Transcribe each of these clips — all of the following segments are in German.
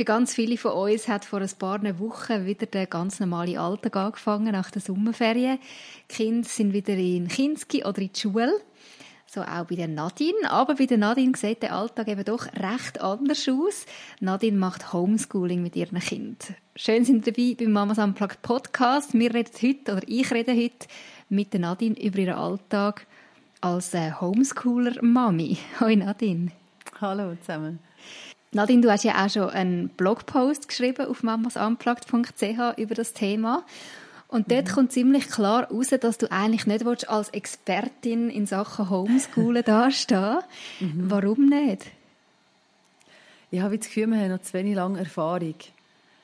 Für ganz viele von uns hat vor ein paar Wochen wieder der ganz normale Alltag angefangen nach der Sommerferien. Die Kinder sind wieder in Kinski oder in die Schule. So auch bei der Nadine. Aber bei der Nadine sieht der Alltag eben doch recht anders aus. Nadine macht Homeschooling mit ihren Kindern. Schön sind dabei beim Mamas Unplugged Podcast. Wir reden heute, oder ich rede heute mit der Nadine über ihren Alltag als äh, Homeschooler-Mami. Hoi Nadine. Hallo zusammen. Nadine, du hast ja auch schon einen Blogpost geschrieben auf mamasunplugged.ch über das Thema. Und dort mhm. kommt ziemlich klar raus, dass du eigentlich nicht willst, als Expertin in Sachen Homeschoolen dastehen mhm. Warum nicht? Ich habe das Gefühl, wir haben noch zu wenig lange Erfahrung.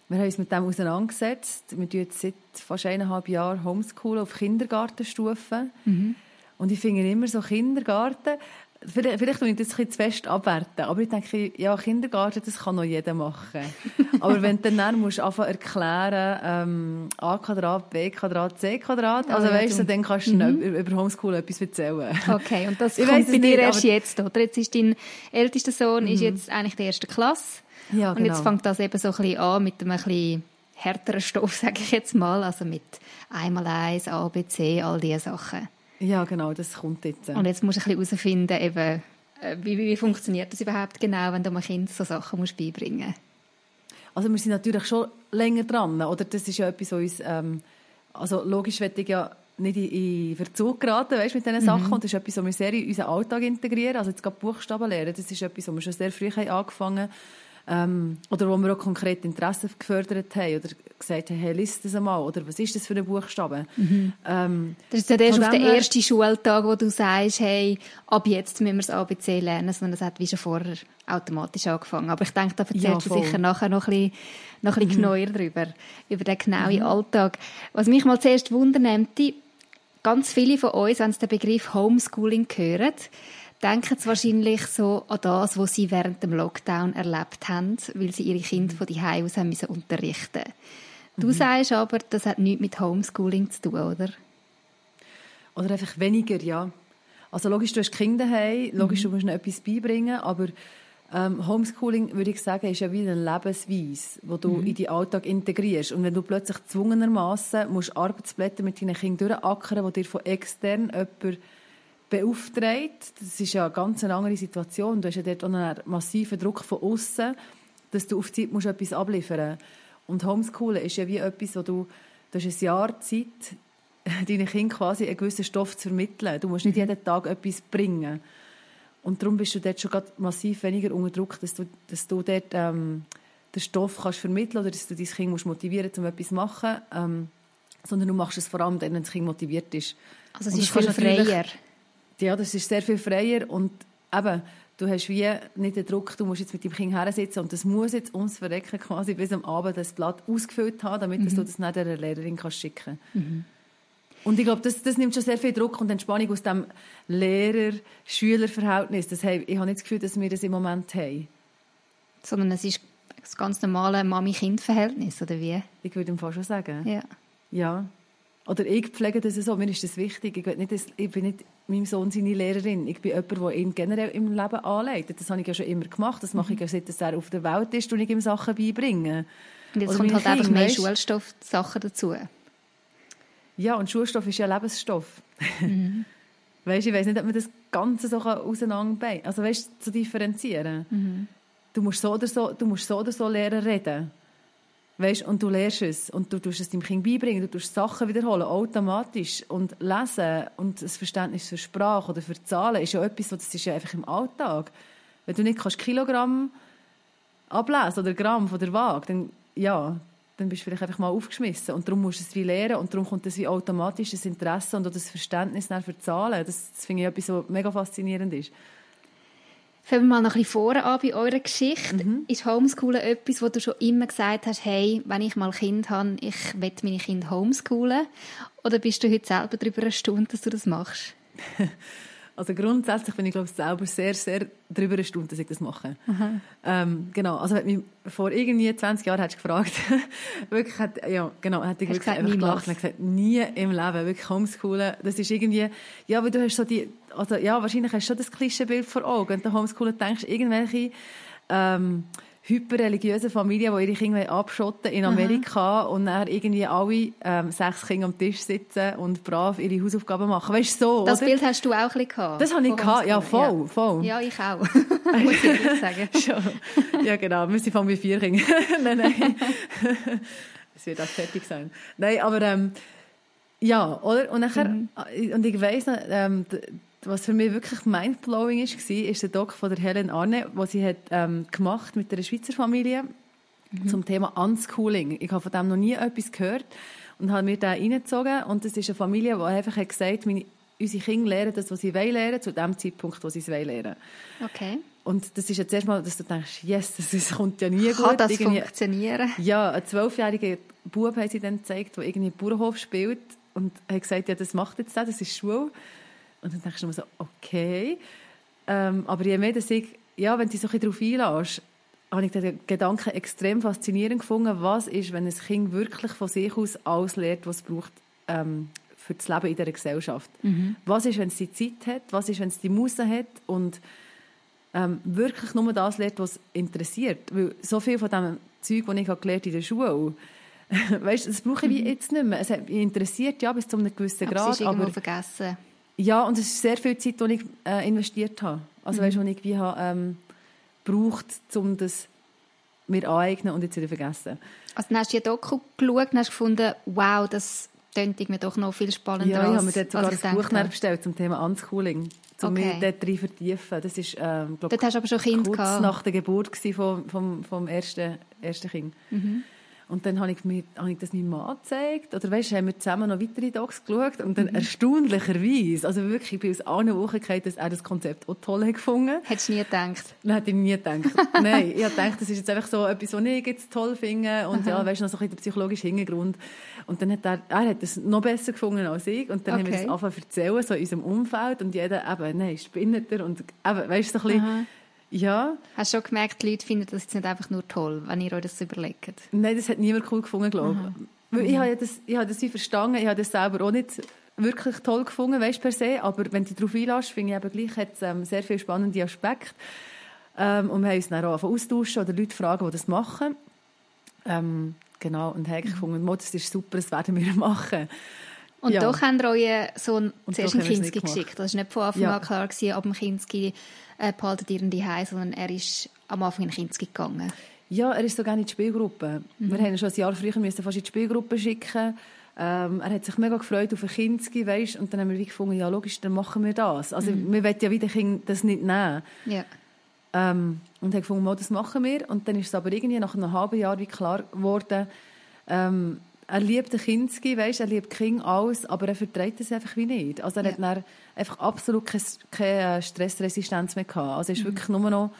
Wir haben uns mit dem auseinandergesetzt. Wir tun jetzt seit fast eineinhalb Jahren Homeschoolen auf Kindergartenstufe. Mhm. Und ich finde immer so Kindergarten, Vielleicht, vielleicht ich das ein zu fest abwerten, aber ich denke, ja, Kindergarten, das kann noch jeder machen. aber wenn du dann musst anfangen erklären, ähm, a Quadrat, b Quadrat, c Quadrat, also oh, ja, weißt du, dann kannst du mhm. über Homeschool etwas erzählen. Okay, und das ich kommt bei dir erst jetzt, oder? Jetzt ist dein ältester Sohn mhm. ist jetzt eigentlich der erste Klasse. Ja, genau. Und jetzt genau. fängt das eben so ein bisschen an mit einem ein bisschen härteren Stoff, sage ich jetzt mal, also mit einmal eins, A, B, C, all diese Sachen. Ja, genau, das kommt jetzt. Und jetzt musst du ein bisschen herausfinden, eben, äh, wie, wie funktioniert das überhaupt genau, wenn du einem Kind so Sachen musst beibringen musst. Also wir sind natürlich schon länger dran, oder? Das ist ja etwas, was uns, ähm, also logisch werde ich ja nicht in, in Verzug geraten, weißt, mit diesen mhm. Sachen. Und das ist etwas, was wir sehr in unseren Alltag integrieren. Also jetzt gerade Buchstaben lernen, das ist etwas, was wir schon sehr früh angefangen haben ähm, oder wo wir auch konkret Interesse gefördert haben oder gesagt haben, hey, liest das einmal oder was ist das für ein Buchstabe? Mhm. Ähm, das ist ja erst auf den ersten Schultag, wo du sagst, hey, ab jetzt müssen wir das ABC lernen, sondern das hat wie schon vorher automatisch angefangen. Aber ich denke, da erzählst ja, du sicher nachher noch ein bisschen, noch ein bisschen mhm. genauer darüber, über den genauen mhm. Alltag. Was mich mal zuerst wundern ganz viele von uns, wenn sie den Begriff Homeschooling hören, denken sie wahrscheinlich so an das, was sie während dem Lockdown erlebt haben, weil sie ihre Kinder von die aus haben müssen unterrichten. Du mhm. sagst aber, das hat nichts mit Homeschooling zu tun, oder? Oder einfach weniger, ja. Also logisch, du hast Kinder daheim, logisch, mhm. du musst ihnen etwas beibringen, aber ähm, Homeschooling, würde ich sagen, ist ja wie eine Lebensweise, die du mhm. in deinen Alltag integrierst. Und wenn du plötzlich zwungenermaßen musst Arbeitsblätter mit deinen Kindern durchackern, wo dir von extern jemand beauftragt. Das ist ja eine ganz andere Situation. Du hast ja dort auch einen massiven Druck von außen, dass du auf Zeit musst etwas abliefern musst. Und Homeschoolen ist ja wie etwas, wo du, du hast ein Jahr Zeit, deinen Kindern quasi einen gewissen Stoff zu vermitteln. Du musst nicht mhm. jeden Tag etwas bringen. Und darum bist du dort schon massiv weniger unter Druck, dass du, dass du dort ähm, den Stoff kannst vermitteln oder dass du dein Kind musst motivieren musst, um etwas zu machen. Ähm, sondern du machst es vor allem dann, wenn das Kind motiviert ist. Also es ist viel freier. Ja, das ist sehr viel freier und eben, du hast wie nicht den Druck, du musst jetzt mit dem Kind hersitzen und das muss jetzt uns verrecken quasi bis am Abend das Blatt ausgefüllt haben, damit mhm. du das nicht der Lehrerin kannst schicken mhm. Und ich glaube, das, das nimmt schon sehr viel Druck und Entspannung aus dem Lehrer-Schüler-Verhältnis. Das ich habe nicht das Gefühl, dass wir das im Moment haben. Sondern es ist das ganz normale Mami-Kind-Verhältnis, oder wie? Ich würde im Fall schon sagen. Ja. Ja. Oder ich pflege das so, mir ist das wichtig. Ich, nicht, ich bin nicht meinem Sohn seine Lehrerin. Ich bin jemand, der ihn generell im Leben anleitet. Das habe ich ja schon immer gemacht. Das mache ich ja seit er auf der Welt ist und ich ihm Sachen beibringe. Und jetzt Oder kommt halt Kinder, einfach mehr Schulstoff-Sachen dazu. Ja, und Schulstoff ist ja Lebensstoff. Mhm. weißt, ich weiß nicht, ob man das Ganze so auseinanderbein, also weißt, zu differenzieren. Mhm. Du musst so oder so, du musst so oder so lernen reden. Weißt, und du lernst es und du tust es deinem Kind beibringen, du tust Sachen wiederholen, automatisch. Und lesen und das Verständnis für Sprache oder für Zahlen ist ja etwas, das ist ja einfach im Alltag. Wenn du nicht kannst Kilogramm ablesen oder Gramm von der Waage, dann, ja, dann bist du vielleicht einfach mal aufgeschmissen. Und darum musst du es wie lernen und darum kommt das wie automatisch das Interesse und auch das Verständnis für Zahlen. Das, das finde ich etwas, was mega faszinierend ist. Fangen wir mal noch ein bisschen vorne an bei eurer Geschichte. Mhm. Ist Homeschoolen etwas, wo du schon immer gesagt hast, hey, wenn ich mal ein Kind habe, ich will meine Kinder homeschoolen? Oder bist du heute selber darüber erstaunt, dass du das machst? Also grundsätzlich bin ich glaube selber sehr, sehr darüber erstaunt, dass ich das mache. Ähm, genau, also wenn mich vor irgendwie 20 Jahren hättest gefragt, wirklich hat, ja, genau, hätte ich wirklich gesagt, einfach gelacht und gesagt, nie im Leben, wirklich Homeschoolen, das ist irgendwie, ja, weil du hast so die, also ja, wahrscheinlich hast du schon das Klischeebild vor Augen, wenn du Homeschoolen denkst, irgendwelche, ähm, hyperreligiösen Familien, die ihre Kinder abschotten in Amerika mhm. und dann irgendwie alle ähm, sechs Kinder am Tisch sitzen und brav ihre Hausaufgaben machen. Weißt du, so, Das oder? Bild hast du auch ein bisschen gehabt? Das habe ich gehabt, ja, voll, ja. voll. Ja, ich auch, muss ich sagen. Schon. Ja, genau, wir sind von mir vier Kinder. nein, nein. Es wird auch fertig sein. Nein, aber ähm, ja, oder? Und, nachher, mhm. und ich weiss ähm, was für mich wirklich mindblowing ist, war, ist der Doc von der Helen Arne, was sie hat ähm, gemacht mit einer Schweizer Familie mhm. zum Thema Unschooling. Ich habe von dem noch nie etwas gehört und habe mir da reingezogen und das ist eine Familie, die einfach hat gesagt, meine, unsere Kinder lernen das, was sie wollen lernen, zu dem Zeitpunkt, wo sie es wollen lernen. Okay. Und das ist jetzt erstmal, dass du denkst, yes, das kommt ja nie Kann gut. Kann das irgendwie, funktionieren? Ja, ein zwölfjähriger Bub haben sie dann gezeigt, der irgendwie Bauernhof spielt und hat gesagt, ja, das macht jetzt das, das ist Schule. Und dann denkst du immer so, okay. Ähm, aber je mehr dass ich, ja, wenn du dich so ein darauf einlässt, habe ich den Gedanken extrem faszinierend gefunden, was ist, wenn ein Kind wirklich von sich aus alles lernt, was es braucht ähm, für das Leben in dieser Gesellschaft. Mhm. Was ist, wenn es die Zeit hat? Was ist, wenn es die Muße hat? Und ähm, wirklich nur das lernt, was interessiert. Weil so viel von dem Zeug, das ich gelernt in der Schule weißt, das brauche ich mhm. jetzt nicht mehr. Es hat mich interessiert, ja, bis zu einem gewissen Grad. Aber es ist irgendwo aber vergessen. Ja, und es ist sehr viel Zeit, die ich äh, investiert habe. Also, mhm. weißt du, die ich wie habe, ähm, braucht, um das mir aneignen und jetzt wieder vergessen. Also, dann hast du ja Doku geschaut und hast gefunden, wow, das klingt mir doch noch viel spannender Ja, ich habe mir dort sogar ein Buch bestellt zum Thema Unschooling, um okay. mich dort drin vertiefen. Das ist, ähm, glaub, dort hast du aber schon Kind kurz gehabt. nach der Geburt vom, vom, vom ersten, ersten Kind. Mhm. Und dann habe ich, mir, habe ich das meinem Mann gezeigt. Oder weißt, haben wir zusammen noch weitere Docs geschaut. Und dann mhm. erstaunlicherweise, also wirklich, ich bin aus allen Wochen gekommen, dass er das Konzept auch toll hat gefunden Hättest du nie gedacht? Nein, hätte ich nie gedacht. Nein, ich habe gedacht, das ist jetzt einfach so etwas, was ich jetzt toll finde. Und Aha. ja, weißt du, noch so ein bisschen der psychologische Hintergrund. Und dann hat er, er hat das noch besser gefunden als ich. Und dann okay. haben wir das angefangen zu erzählen, so in unserem Umfeld. Und jeder eben, nein, spinnet er. Und eben, weißt du, so ein bisschen, Aha ja. Hast du schon gemerkt, die Leute finden das jetzt nicht einfach nur toll, wenn ihr euch das überlegt? Nein, das hat niemand cool gefunden, glaube ich. Mhm. Ich habe das, ich habe das wie verstanden, ich habe das selber auch nicht wirklich toll gefunden, weißt per se, aber wenn du darauf einlässt, finde ich eben gleich, hat es ähm, sehr viele spannende Aspekte. Ähm, und wir haben uns dann auch austauschen oder Leute fragen, die das machen. Ähm, genau, und habe mhm. gefunden, das ist super, das werden wir machen. Und ja. doch haben wir euren Sohn zuerst ein Kinski geschickt. Das war nicht von Anfang ja. an klar, gewesen, ab dem Kinski äh, behaltet ihr ihn daheim, sondern er ist am Anfang in Kinski gegangen. Ja, er ist sogar in die Spielgruppe. Mhm. Wir haben schon ein Jahr früher müssen fast in die Spielgruppe schicken. Ähm, er hat sich mega gefreut auf ein Kinski, weißt, und dann haben wir wie gefunden, ja logisch, dann machen wir das. Also mhm. wir wollen ja wieder Kind das nicht nehmen. Ja. Ähm, und haben gefunden, das machen wir. Und dann ist es aber irgendwie nach einem halben Jahr wie klar geworden, ähm, er liebt den Kinski, weißt, er liebt King alles, aber er verträgt es einfach wie nicht. Also er ja. hat dann einfach absolut keine, keine Stressresistenz mehr gehabt. Also ist mhm. wirklich nur noch,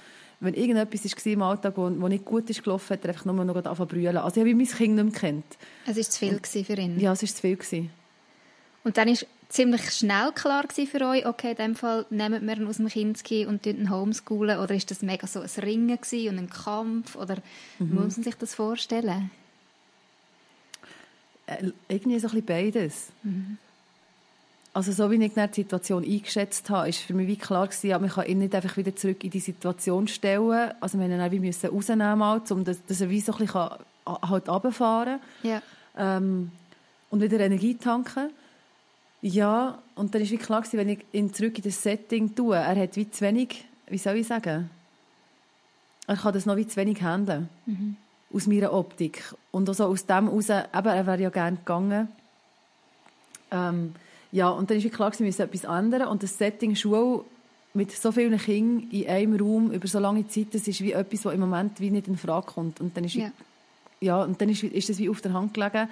wenn irgendetwas war im Alltag, wo, wo nicht gut ist gelaufen, hat er einfach nur noch angefangen zu brüllen. Also ich habe mein Kind nicht mehr kennt. Es war zu viel Und, für ihn? Ja, es war zu viel. Gewesen. Und dann war ziemlich schnell klar für euch, okay, in dem Fall nehmen wir ihn aus dem Kinski und ihn homeschoolen, oder ist das mega so ein Ringen und ein Kampf, oder mhm. muss man sich das vorstellen? Äh, irgendwie so ein bisschen beides. Mhm. Also so wie ich die Situation eingeschätzt habe, ist für mich wie klar gewesen, ja, man kann ihn nicht einfach wieder zurück in die Situation stellen. Also wir mussten ihn wie rausnehmen, halt, um dass, dass er wie so ein bisschen halt runterfahren kann. Ja. Ähm, und wieder Energie tanken. Ja, und dann ist wie klar gewesen, wenn ich ihn zurück in das Setting tue, er hat wie zu wenig, wie soll ich sagen, er kann das noch wie zu wenig handeln. Mhm aus meiner Optik. Und also aus dem heraus, eben, er wäre ja gerne gegangen. Ähm, ja, und dann ist klar, wir müssen etwas ändern. Und das Setting Schule mit so vielen Kindern in einem Raum über so lange Zeit, das ist wie etwas, was im Moment wie nicht in Frage kommt. Und dann ist. Wie, ja, und dann ist, ist das wie auf der Hand gelegen,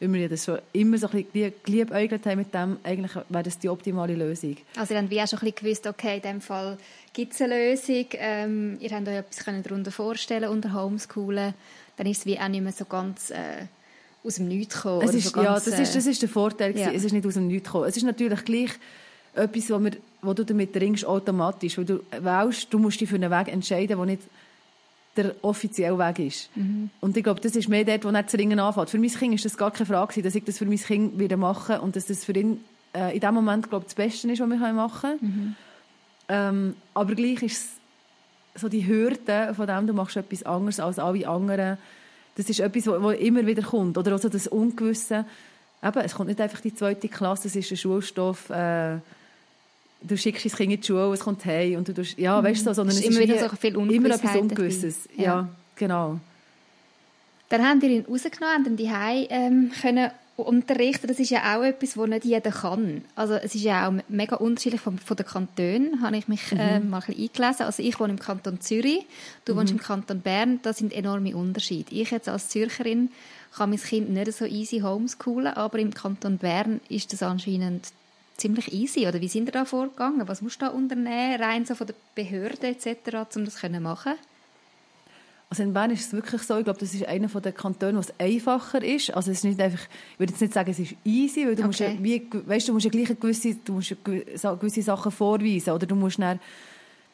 weil wir das schon immer so ein bisschen geliebäugelt haben mit dem, eigentlich wäre das die optimale Lösung. Also habt wie auch schon ein bisschen gewusst, okay, in dem Fall gibt es eine Lösung, ähm, ihr habt euch etwas darunter vorstellen unter Homeschoolen, dann ist es wie auch nicht mehr so ganz... Äh, aus dem Nichts gekommen. Es ist, so ja, das ist, das ist der Vorteil. Ja. Es ist nicht aus dem Nichts gekommen. Es ist natürlich gleich etwas, wo, wir, wo du damit ringst, automatisch. Weil du wählst, du musst dich für einen Weg entscheiden, der nicht der offizielle Weg ist. Mhm. Und ich glaube, das ist mehr dort, wo nicht das Ringen anfängt. Für mein Kind ist das gar keine Frage, dass ich das für mein Kind wieder mache und dass das für ihn äh, in dem Moment, glaube das Beste ist, was wir machen können. Mhm. Ähm, aber gleich ist es so die Hürde von dem, du machst etwas anderes als alle anderen, das ist etwas, was immer wieder kommt. Oder also das Ungewisse. Eben, es kommt nicht einfach die zweite Klasse, es ist ein Schulstoff. Äh, du schickst dein Kind in die Schule, es kommt heim und du tust, ja, weißt du, so, sondern es ist immer wieder wie, so viel immer etwas Ungewisses. Ja. Ja. genau. Dann haben wir ihn rausgenommen, haben ihn die ähm, können unterrichten. Das ist ja auch etwas, was nicht jeder kann. Also es ist ja auch mega unterschiedlich von, von den Kantonen, habe ich mich äh, mal ein bisschen eingelesen. Also ich wohne im Kanton Zürich, du wohnst im Kanton Bern, das sind enorme Unterschiede. Ich jetzt als Zürcherin kann mein Kind nicht so easy homeschoolen, aber im Kanton Bern ist das anscheinend ziemlich easy. Oder wie sind ihr da vorgegangen? Was musst du da unternehmen, rein so von der Behörde etc., um das zu machen? Also in Bern ist es wirklich so, ich glaube, das ist einer der Kantone, wo es einfacher ist. Also es ist nicht einfach, ich würde jetzt nicht sagen, es ist easy, weil du musst ja, Okay. wie, weißt, du musst ja gleich gewisse, du musst gewisse Sachen vorweisen oder du musst dann,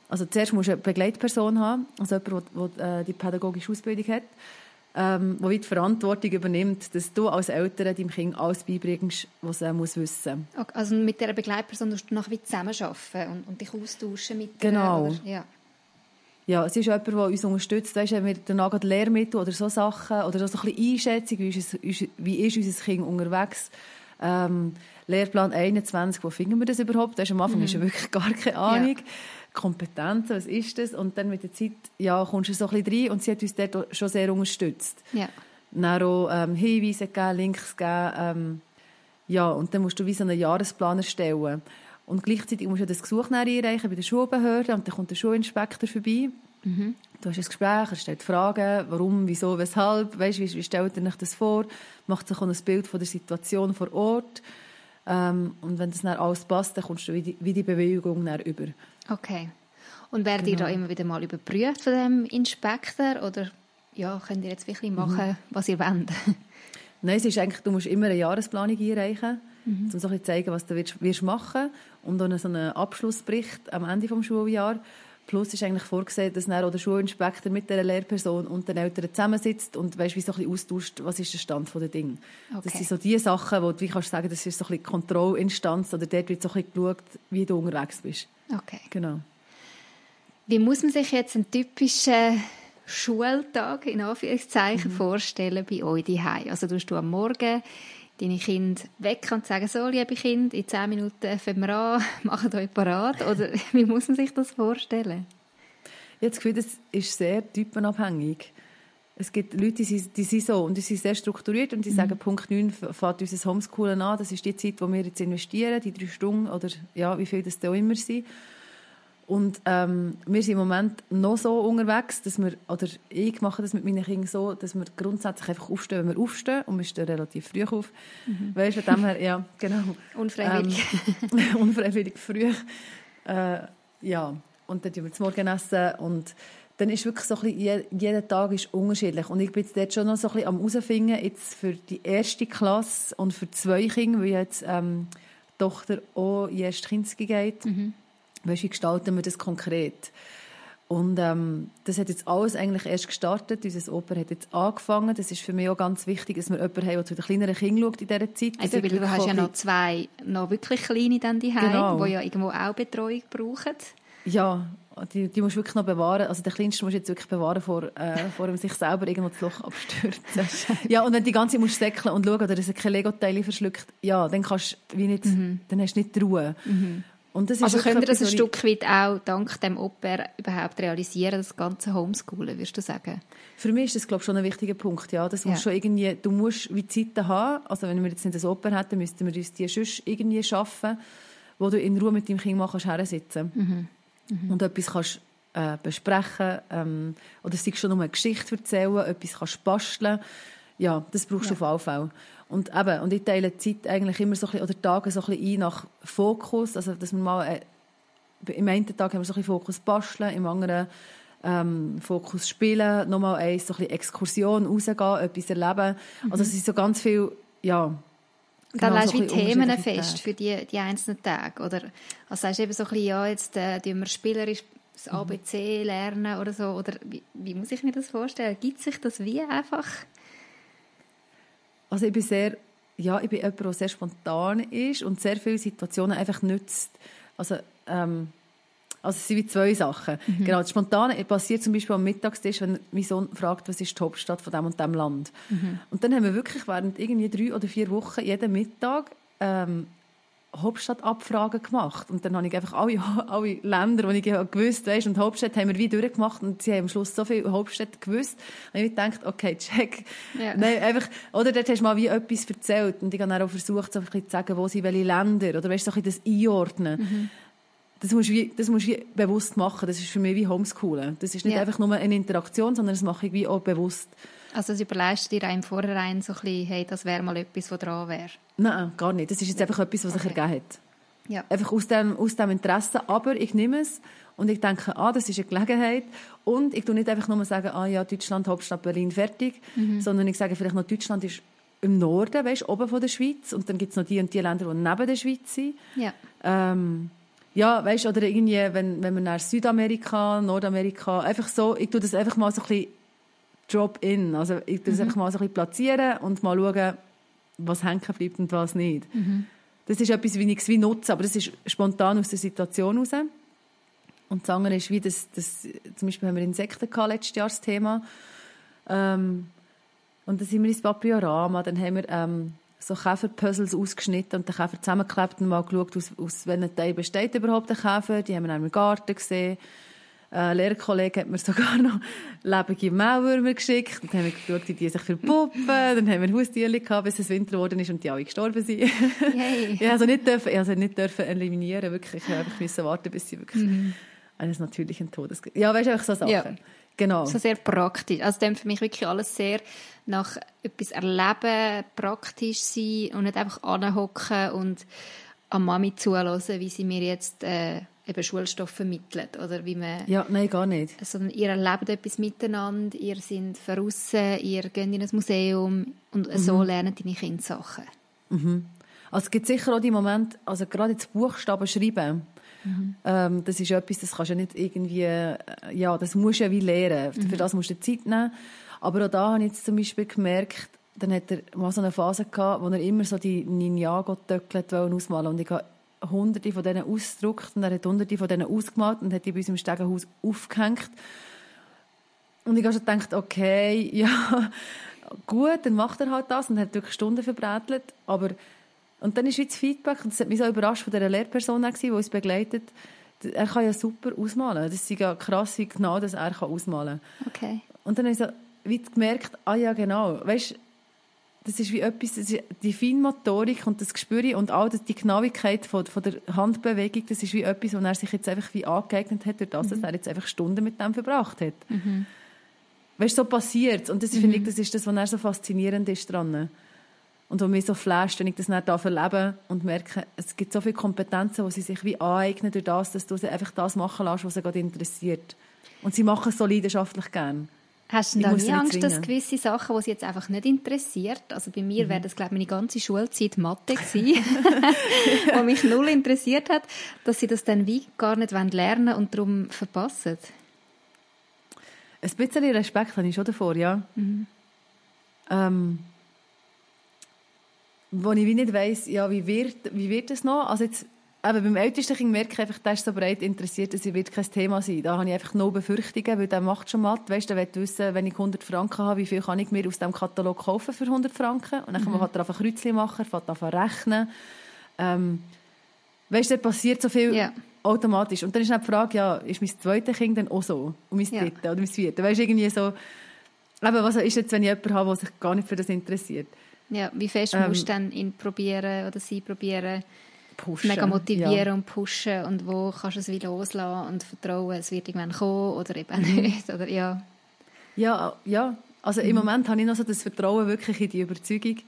also zuerst musst du eine Begleitperson haben, also jemand, der, der äh, die pädagogische Ausbildung hat, ähm, der wie die Verantwortung übernimmt, dass du als Eltern deinem Kind alles beibringst, was er muss wissen. Okay, also mit dieser Begleitperson musst du nachher zusammenarbeiten und, und dich austauschen mit der, Genau. Oder, ja. Ja, es ist jemand, der uns unterstützt, weißt, wenn wir danach gerade Lehrmittel oder so Sachen, oder so ein bisschen Einschätzung, wie ist, es, wie ist unser Kind unterwegs, ähm, Lehrplan 21, wo finden wir das überhaupt? Da ist am Anfang ist ja wirklich gar keine Ahnung. Kompetenzen, was ist das? Und dann mit der Zeit, ja, kommst du so ein bisschen rein und sie hat uns dort schon sehr unterstützt. ja. Dann auch ähm, Hinweise gegeben, Links gegeben, ähm, ja, und dann musst du wie so einen Jahresplan erstellen. Und gleichzeitig musst du das Gesuch einreichen bei der Schulbehörde und dann kommt der Schulinspektor vorbei. Du hast ein Gespräch, er stellt Fragen, warum, wieso, weshalb, weißt, wie, wie stellt er sich das vor, macht sich auch ein Bild von der Situation vor Ort. Ähm, und wenn das dann alles passt, dann kommst du wie die, wie die dann über. Okay. Und werdet ihr da Genau. immer wieder mal überprüft von dem Inspektor oder ja, könnt ihr jetzt wirklich machen, was ihr wollt? Nein, es ist eigentlich, du musst immer eine Jahresplanung einreichen, Mhm. um so ein bisschen zu zeigen, was du willst, wirst machen und dann so einen Abschlussbericht am Ende des Schuljahres. Plus ist eigentlich vorgesehen, dass dann auch der Schulinspektor mit der Lehrperson und den Eltern zusammensitzt und weißt, wie so ein bisschen austauscht, was ist der Stand der Dinge. Das Okay. sind so die Sachen, wo du wie kannst sagen, das ist so ein bisschen Kontrollinstanz oder dort wird so ein bisschen geschaut, wie du unterwegs bist. Okay. Genau. Wie muss man sich jetzt einen typischen Schultag in Anführungszeichen vorstellen bei euch daheim? Also tust du am Morgen deine Kinder weg und sagen, so, liebe Kinder, in zehn Minuten fangen wir an, macht euch parat? Oder wie muss man sich das vorstellen? Ich habe das Gefühl, das ist sehr typenabhängig. Es gibt Leute, die sind, die sind so und die sind sehr strukturiert und die sagen, Punkt 9 fängt unser Homeschoolen an. Das ist die Zeit, wo wir jetzt investieren, die drei Stunden oder ja, wie viel das da auch immer sind. Und ähm, wir sind im Moment noch so unterwegs, dass wir, oder ich mache das mit meinen Kindern so, dass wir grundsätzlich einfach aufstehen, wenn wir aufstehen und wir stehen relativ früh auf. Weißt du, von dem her, ja, genau. Unfreiwillig. Ähm, unfreiwillig früh. Äh, ja, und dann tun wir das Morgenessen und dann ist wirklich so ein bisschen, je- jeder Tag ist unterschiedlich. Und ich bin jetzt dort schon noch so ein bisschen am herausfinden, jetzt für die erste Klasse und für zwei Kinder, weil jetzt ähm, die Tochter auch in die erste Kinski geht. Weißt, wie gestalten wir das konkret? Und ähm, das hat jetzt alles eigentlich erst gestartet. Unser Oper hat jetzt angefangen. Das ist für mich auch ganz wichtig, dass wir jemanden haben, der zu den kleineren Kindern schaut in dieser Zeit. Also, weil du hast ja noch zwei noch wirklich kleine dann daheim, Genau. die ja irgendwo auch Betreuung brauchen. Ja, die, die musst du wirklich noch bewahren. Also den Kleinsten musst du jetzt wirklich bewahren vor, äh, vor ihm sich selber irgendwo das Loch abstürzen. ja, und wenn du die ganze Zeit musst säckeln und schauen, oder er keine Lego-Teile verschluckt, ja, dann kannst du wie nicht, dann hast du nicht die Ruhe. Und das ist Also könnt ihr das ein Stück weit auch dank dem Oper überhaupt realisieren, das ganze Homeschoolen, würdest du sagen? Für mich ist das, glaube ich, schon ein wichtiger Punkt. Ja, das musst Ja. schon irgendwie, du musst wie Zeiten haben. Also wenn wir jetzt nicht das Oper hätten, müssten wir uns die sonst irgendwie schaffen, wo du in Ruhe mit deinem Kind mal kannst hersitzen und etwas kannst äh, besprechen ähm, oder sei schon nur eine Geschichte erzählen, etwas kannst basteln. Ja, das brauchst du auf alle Fälle. Und eben, und ich teile die Zeit eigentlich immer so ein bisschen, oder Tage so ein bisschen ein nach Fokus, also dass man mal, äh, im einen Tag haben wir so ein bisschen Fokus basteln, im anderen ähm, Fokus spielen, nochmal eins, so ein bisschen Exkursion, rausgehen, etwas erleben. Mhm. Also es ist so ganz viel, ja, Genau, dann legst du wie Themen fest für die, die einzelnen Tage, oder? Also sagst du eben so ein bisschen, ja, jetzt äh, wir spielerisch das ABC mhm. lernen oder so, oder wie, wie muss ich mir das vorstellen? Gibt sich das wie einfach? Also ich bin sehr, ja, ich bin jemand, der sehr spontan ist und sehr viele Situationen einfach nützt. Also, ähm, also es sind wie zwei Sachen. Mhm. Genau, das Spontane passiert zum Beispiel am Mittagstisch, wenn mein Sohn fragt, was ist die Hauptstadt von dem und dem Land. Mhm. Und dann haben wir wirklich während irgendwie drei oder vier Wochen jeden Mittag ähm, Hauptstadtabfragen gemacht. Und dann habe ich einfach alle, alle Länder, die ich gewusst weißt, und Hauptstädte haben wir wie durchgemacht und sie haben am Schluss so viele Hauptstädte gewusst. Und ich gedacht, okay, check. Ja. Nein, einfach, oder dort hast du mal wie etwas erzählt und ich habe dann auch versucht, so ein bisschen zu sagen, wo sind welche Länder, oder weißt, so ein bisschen das einordnen. Mhm das musst du wie, das musst wie bewusst machen. Das ist für mich wie Homeschoolen. Das ist nicht ja. einfach nur eine Interaktion, sondern das mache ich wie auch bewusst. Also das überleist dir einem vorherein so ein bisschen, hey, das wäre mal etwas, was dran wäre? Nein, gar nicht. Das ist jetzt einfach etwas, was okay. sich ergeben hat. Ja. Einfach aus dem, aus dem Interesse. Aber ich nehme es und ich denke, ah, das ist eine Gelegenheit. Und ich tue nicht einfach nur sagen, ah ja, Deutschland, Hauptstadt Berlin, fertig. Mhm. Sondern ich sage vielleicht noch, Deutschland ist im Norden, weißt, oben von der Schweiz. Und dann gibt es noch die und die Länder, die neben der Schweiz sind. Ja. Ähm, ja, weißt, oder irgendwie, wenn, wenn man nach Südamerika, Nordamerika, einfach so, ich tue das einfach mal so ein bisschen Drop-in, also ich tue das mhm. einfach mal so ein bisschen platzieren und mal schauen, was hängen bleibt und was nicht. Mhm. Das ist etwas, wie ich es wie nutze, aber das ist spontan aus der Situation heraus. Und das andere ist, wie das, das zum Beispiel haben wir Insekten gehabt, letztes Jahr das Thema. Ähm, und dann sind wir ins Papillorama, dann haben wir ähm, so Käferpuzzles ausgeschnitten und den Käfer zusammengeklebt und mal geschaut, aus, aus welchen Teilen besteht überhaupt der Käfer. Die haben wir auch im Garten gesehen. Ein Lehrkollege hat mir sogar noch lebende Maulwürmer geschickt. Dann haben wir geschaut, wie die sich verpuppen. Dann haben wir Haustiere gehabt, bis es Winter geworden ist und die alle gestorben sind. Yay. ich also nicht dürfen, also nicht dürfen eliminieren, wirklich. Ich musste warten, bis sie wirklich mhm. eines natürlichen Todes... Ja, weißt du, einfach so Sachen. Ja. Genau. So sehr praktisch. Also dem für mich wirklich alles sehr nach etwas erleben, praktisch sein und nicht einfach anhocken und an Mami zuhören, wie sie mir jetzt äh, eben Schulstoff vermittelt oder wie man... Ja, nein, gar nicht. Sondern ihr erlebt etwas miteinander, ihr seid draussen, ihr geht in ein Museum und mhm. so lernen deine Kinder Sachen. Mhm. Also es gibt sicher auch die Momente, also gerade jetzt Buchstaben schreiben, Mhm. Ähm, das ist etwas, das kannst du nicht irgendwie, äh, ja, das musst du ja wie lernen. Mhm. Für das musst du Zeit nehmen. Aber auch da habe ich jetzt zum Beispiel gemerkt, dann hat er mal so eine Phase gehabt, wo er immer so die Ninjago-Töcklet ausmalen und ich habe hunderte von denen ausgedruckt und er hat hunderte von denen ausgemalt und hat die bei uns im Stegenhaus aufgehängt. Und ich habe schon gedacht, okay, ja, gut, dann macht er halt das und hat wirklich Stunden verbrätelt, aber und dann ist das Feedback, und das hat mich so überrascht von dieser Lehrperson, die uns begleitet, er kann ja super ausmalen. Das ist ja krass, wie genau das er kann ausmalen kann. Okay. Und dann habe ich so wie gemerkt, ah ja, genau, weißt das ist wie etwas, ist die Feinmotorik und das Gespür und das, die Genauigkeit von, von der Handbewegung, das ist wie etwas, wo er sich jetzt einfach wie angeeignet hat, durch das, mhm. dass er jetzt einfach Stunden mit dem verbracht hat. Mhm. Weißt so passiert Und das mhm. finde ich, das ist das, was er so faszinierend ist dran. Und was mich so flasht, wenn ich das nicht erlebe und merke, es gibt so viele Kompetenzen, die sie sich wie aneignen durch das, dass du sie einfach das machen lässt, was sie gerade interessiert. Und sie machen es so leidenschaftlich gern. Hast du da nie Angst, dass gewisse Sachen, die sie jetzt einfach nicht interessiert, also bei mir mhm. wäre das, glaube ich, meine ganze Schulzeit Mathe gewesen, die mich null interessiert hat, dass sie das dann wie gar nicht lernen wollen und darum verpassen? Ein bisschen Respekt habe ich schon davor, ja. Mhm. Ähm, wo ich wie nicht weiss, ja, wie wird, wie wird es noch? Also jetzt, eben beim ältesten Kind merke ich einfach, der ist so breit interessiert, dass es wird kein Thema sein. Da habe ich einfach noch Befürchtungen, weil der macht schon mal, weißt, der will wissen, wenn ich 100 Franken habe, wie viel kann ich mir aus dem Katalog kaufen für 100 Franken? Und dann mhm. kann man einfach ein Kreuzchen machen, fängt an rechnen. Ähm, weißt du, passiert so viel yeah. automatisch. Und dann ist dann die Frage, ja, ist mein zweites Kind dann auch so? Und mein drittes yeah. oder mein viertes? Weißt du, irgendwie so, eben, was ist jetzt, wenn ich jemanden habe, der sich gar nicht für das interessiert? Ja, wie fest ähm, musst du dann ihn probieren oder sie probieren, pushen, mega motivieren ja. und pushen und wo kannst du es wieder loslassen und vertrauen, es wird irgendwann kommen oder eben mhm. nicht, oder ja. Ja, ja, also mhm. im Moment habe ich noch so das Vertrauen wirklich in die Überzeugung,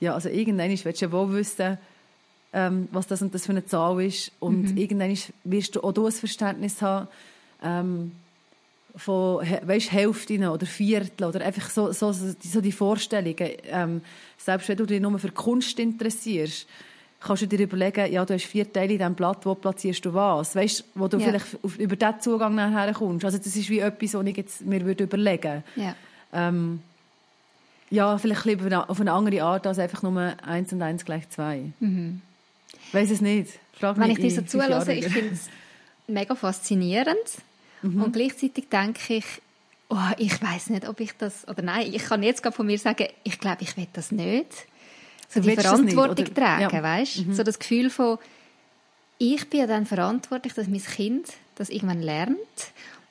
ja, also irgendwann willst du ja wohl wissen, ähm, was das und das für eine Zahl ist. Und mhm. irgendwann wirst du auch du ein Verständnis haben, ähm, von weißt, Hälften oder Viertel oder einfach so, so, so die Vorstellungen. Ähm, selbst wenn du dich nur für Kunst interessierst, kannst du dir überlegen, ja, du hast vier Teile in diesem Blatt, wo platzierst du was? Weißt, wo du ja. vielleicht auf, über diesen Zugang nachher kommst. Also das ist wie etwas, was ich jetzt mir würde überlegen ja. Ähm, ja, vielleicht lieber auf eine andere Art als einfach nur eins und eins gleich zwei. Mhm. Weiß es nicht. Frag Wenn ich dir so zuhöre, ich finde es mega faszinierend. Mhm. Und gleichzeitig denke ich, oh, ich weiß nicht, ob ich das, oder nein, ich kann jetzt gerade von mir sagen, ich glaube, ich will das nicht. So die Verantwortung nicht, tragen, ja. weißt? Mhm. So das Gefühl von, ich bin ja dann verantwortlich, dass mein Kind das irgendwann lernt.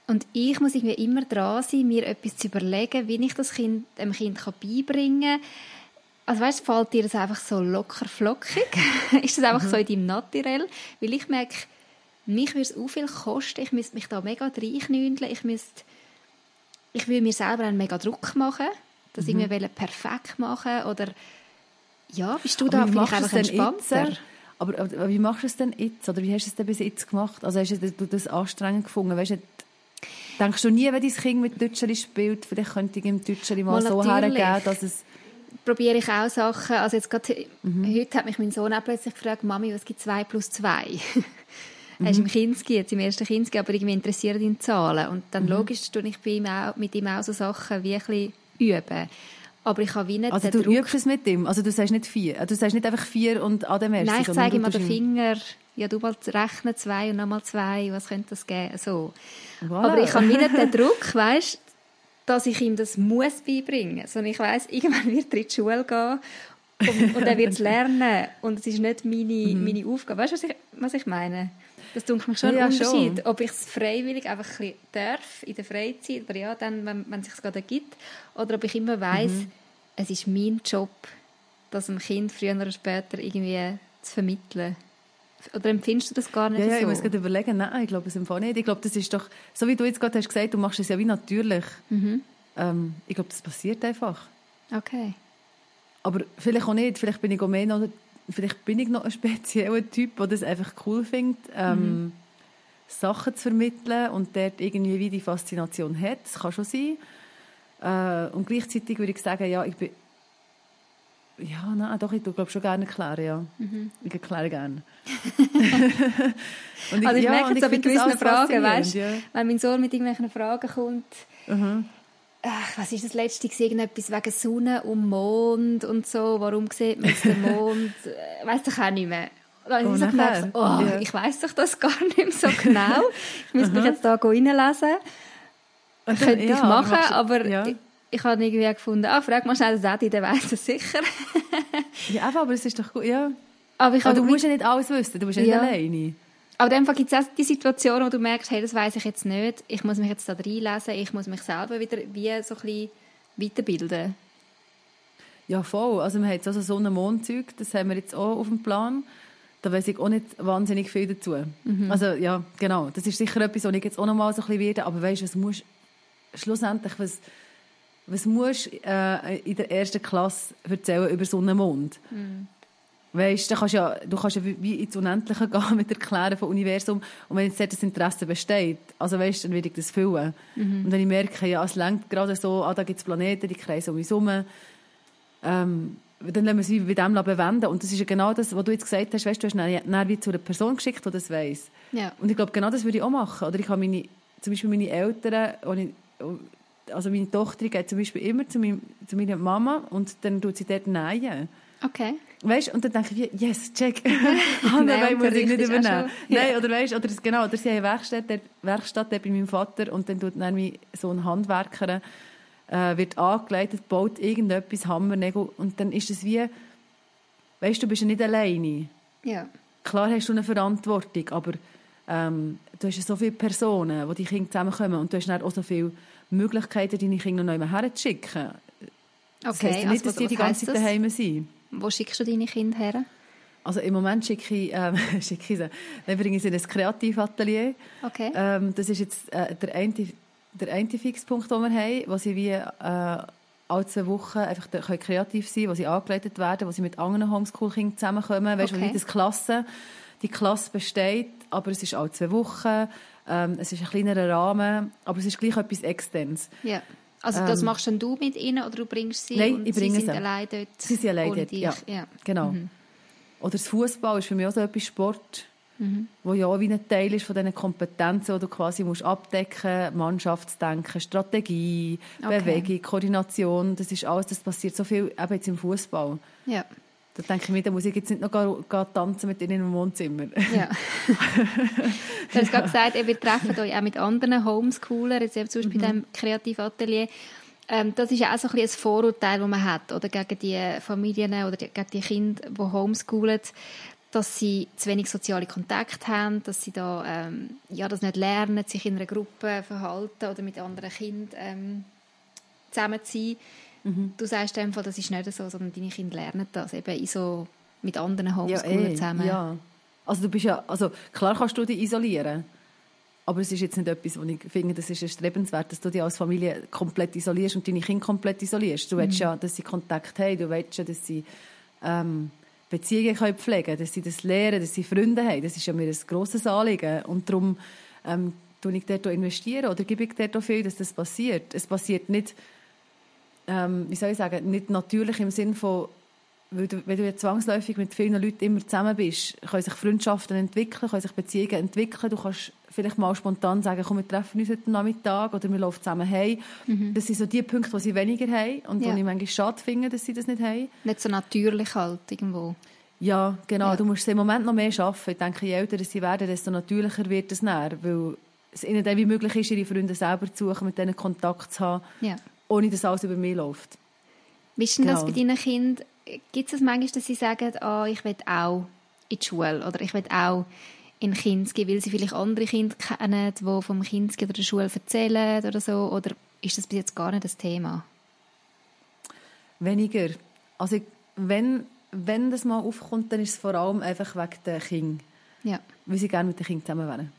Und ich muss irgendwie immer dran sein, mir etwas zu überlegen, wie ich das kind, dem Kind beibringen kann. Also weißt, fällt dir das einfach so locker flockig? ist das einfach mhm. so in deinem Naturell? Weil ich merke, mich würde es auch viel kosten, ich müsste mich da mega reinknündeln, ich müsste, ich würde mir selber einen mega Druck machen, dass mhm. ich mir perfekt machen will. oder ja, bist du da vielleicht einfach entspannter? Jetzt, aber, aber, wie machst du es denn jetzt? Oder wie hast du es denn bis jetzt gemacht? Also hast du das anstrengend gefunden? Weißt du, denkst du nie, wenn dein Kind mit Deutschland spielt, vielleicht könnte ich ihm Deutschland mal, mal so hergeben, dass es probiere ich auch Sachen. Also jetzt gerade, mhm. heute hat mich mein Sohn auch plötzlich gefragt, Mami, was gibt 2 plus 2? mhm. hast im Kinski, jetzt im ersten Kinski, aber irgendwie interessiert in Zahlen. Und dann mhm. logisch tue ich bei ihm auch, mit ihm auch so Sachen wie ein bisschen üben. Aber ich habe wie nicht Also du Druck. übst es mit ihm? Also du sagst nicht vier? Du sagst nicht einfach vier und an dem ersten? Nein, ich zeige ihm an den Finger, ja du mal rechnen zwei und nochmal zwei, was könnte das geben? So. Voilà. Aber ich habe wie nicht den Druck, weißt dass ich ihm das muss beibringen muss. Sondern ich weiß, irgendwann wird er in die Schule gehen und, und er wird es lernen. Und es ist nicht meine, mhm. meine Aufgabe. Weißt du, was ich, was ich meine? Das tut mich schon ja, ein Unterschied, schon. ob ich es freiwillig einfach ein bisschen darf, in der Freizeit, oder ja, dann, wenn, wenn es sich gerade gibt, oder ob ich immer weiß, mhm. es ist mein Job, das einem Kind früher oder später irgendwie zu vermitteln. Oder empfindest du das gar nicht ja, ja, so? ich muss gerade überlegen, nein, ich glaube es einfach nicht. Ich glaube, das ist doch, so wie du jetzt gerade hast gesagt, du machst es ja wie natürlich. Mhm. Ähm, ich glaube, das passiert einfach. Okay. Aber vielleicht auch nicht, vielleicht bin ich auch mehr noch vielleicht bin ich noch ein spezieller Typ, der das einfach cool findet, ähm, mhm. Sachen zu vermitteln und dort irgendwie wie die Faszination hat. Das kann schon sein. Äh, und gleichzeitig würde ich sagen, ja, ich bin ja, nein, doch, ich glaube schon gerne erklären, ja. Mhm. Ich erkläre gerne. ich, also ich ja, merke jetzt bei gewissen Fragen, weißt du, ja. wenn mein Sohn mit irgendwelchen Fragen kommt, mhm ach, was ist das letzte gesehen? Etwas wegen Sonne und Mond und so. Warum sieht man den Mond? Äh, weiß doch auch nicht mehr. Dann oh, ich, so gedacht, oh, ja. ich weiß doch das gar nicht mehr so genau. ich müsste mich jetzt da reinlesen. Und Könnte ja, ich machen, aber, aber ja. ich, ich habe irgendwie gefunden, ah, frag mal schnell Daddy, der weiß es sicher. ja, aber es ist doch gut, ja. Aber, ich aber du musst ja nicht alles wissen, du bist ja nicht alleine. Aber dann gibt es auch die Situation, wo du merkst, hey, das weiß ich jetzt nicht, ich muss mich jetzt da reinlesen, ich muss mich selber wieder wie so ein bisschen weiterbilden. Ja, voll. Also wir haben jetzt also so ein Mondzeug, das haben wir jetzt auch auf dem Plan. Da weiß ich auch nicht wahnsinnig viel dazu. Mhm. Also ja, genau. Das ist sicher etwas, was ich jetzt auch noch mal so ein bisschen werde. Aber weißt du, was musst schlussendlich, was, was musst äh, in der ersten Klasse erzählen über Sonne und Mond? Mhm. Weißt, du kannst ja, du kannst ja wie ins Unendliche gehen mit Erklären vom Universum. Und wenn jetzt das Interesse besteht, also weißt, dann werde ich das füllen. Mhm. Und wenn ich merke, ja, es lenkt gerade so, ah, da gibt es Planeten, die kreisen um uns herum, ähm, dann lassen wir sie bei dem bewenden. Und das ist ja genau das, was du jetzt gesagt hast, weißt, du hast dann wie zu einer Person geschickt, die das weiss. Ja. Und ich glaube, genau das würde ich auch machen. Oder ich habe meine, zum Beispiel meine Eltern, also meine Tochter geht zum Beispiel immer zu, meinem, zu meiner Mama und dann tut sie dort nähen. Okay. Weißt, und dann denke ich, yes, check. Handarbeit muss ich nicht übernehmen. Nein, oder weißt, oder genau, oder sie haben eine Werkstatt, der Werkstatt bei meinem Vater und dann tut dann so ein Handwerker äh, wird angeleitet, baut irgendetwas, Hammer, Nägel und dann ist es wie, weißt du, bist ja nicht alleine. Ja. Klar hast du eine Verantwortung, aber ähm, du hast ja so viele Personen, die die Kinder zusammenkommen und du hast dann auch so viele Möglichkeiten, deine Kinder noch mehr herzuschicken. Das okay, heisst nicht, also, dass sie die ganze Zeit daheim sind. Wo schickst du deine Kinder her? Also im Moment schicke ich, ähm, schicke ich sie, dann bringe ich sie in ein Kreativatelier. Okay. Ähm, das ist jetzt äh, der eine, der eine Fixpunkt, den wir haben, wo sie wie äh, alle zwei Wochen einfach da- können kreativ sein, wo sie angeleitet werden, wo sie mit anderen Homeschool-Kindern zusammenkommen. Weißt du, Okay. das Klasse, die Klasse besteht, aber es ist alle zwei Wochen, ähm, es ist ein kleinerer Rahmen, aber es ist gleich etwas Externes. Ja. Also das machst dann du mit ihnen oder du bringst sie Ähm. Nein, und ich sie bringe sind sie. allein dort? Sie sind allein dort, ja. ja. Genau. Oder das Fußball ist für mich auch so etwas Sport, wo ja auch wie ein Teil ist von diesen Kompetenzen, die du quasi musst abdecken, Mannschaftsdenken, Strategie, Okay. Bewegung, Koordination, das ist alles, das passiert so viel eben jetzt im Fußball. Ja. Da denke ich mir, da muss ich jetzt nicht noch gar, gar tanzen mit ihnen im Wohnzimmer. Ja. du hast gerade gesagt, ihr trefft euch auch mit anderen Homeschoolern, jetzt eben zum Beispiel in diesem Kreativatelier. Ähm, das ist ja auch so ein, bisschen ein Vorurteil, das man hat, oder gegen die Familien oder die, gegen die Kinder, die homeschoolen, dass sie zu wenig soziale Kontakte haben, dass sie da, ähm, ja, das nicht lernen, sich in einer Gruppe verhalten oder mit anderen Kindern ähm, zusammen zu sein. Du sagst dem Fall, das ist nicht so, sondern deine Kinder lernen das eben in so mit anderen Homeschoolern eh, zusammen. Ja. Also du bist ja, also klar kannst du dich isolieren, aber es ist jetzt nicht etwas, wo ich finde, das ist erstrebenswert, dass du dich als Familie komplett isolierst und deine Kinder komplett isolierst. Du willst ja, dass sie Kontakt haben, du willst ja, dass sie ähm, Beziehungen können pflegen können, dass sie das lernen, dass sie Freunde haben. Das ist ja mir ein grosses Anliegen und darum ähm, tue ich dort investieren oder gebe ich dort viel, dass das passiert. Es passiert nicht ähm, wie soll ich sagen, nicht natürlich im Sinn von, weil du, wenn du jetzt zwangsläufig mit vielen Leuten immer zusammen bist, können sich Freundschaften entwickeln, können sich Beziehungen entwickeln. Du kannst vielleicht mal spontan sagen, komm, wir treffen uns heute Nachmittag oder wir laufen zusammen heim. Das sind so die Punkte, die sie weniger haben und Ja. wo ich manchmal schade finde, dass sie das nicht haben. Nicht so natürlich halt irgendwo. Ja, genau. Ja. Du musst im Moment noch mehr arbeiten. Ich denke, je älter sie werden, desto natürlicher wird es näher, weil es ihnen dann wie möglich ist, ihre Freunde selber zu suchen, mit denen Kontakt zu haben, Ja. Ohne dass alles über mich läuft. Wie ist denn das Genau. bei deinen Kindern? Gibt es das manchmal, dass sie sagen, ah, ich will auch in die Schule oder ich will auch in Kinski, weil sie vielleicht andere Kinder kennen, die vom Kinski oder der Schule erzählen oder so? Oder ist das bis jetzt gar nicht das Thema? Weniger. Also ich, wenn, wenn das mal aufkommt, dann ist es vor allem einfach wegen der Kinder. Ja. Weil sie gerne mit den Kindern zusammen wären.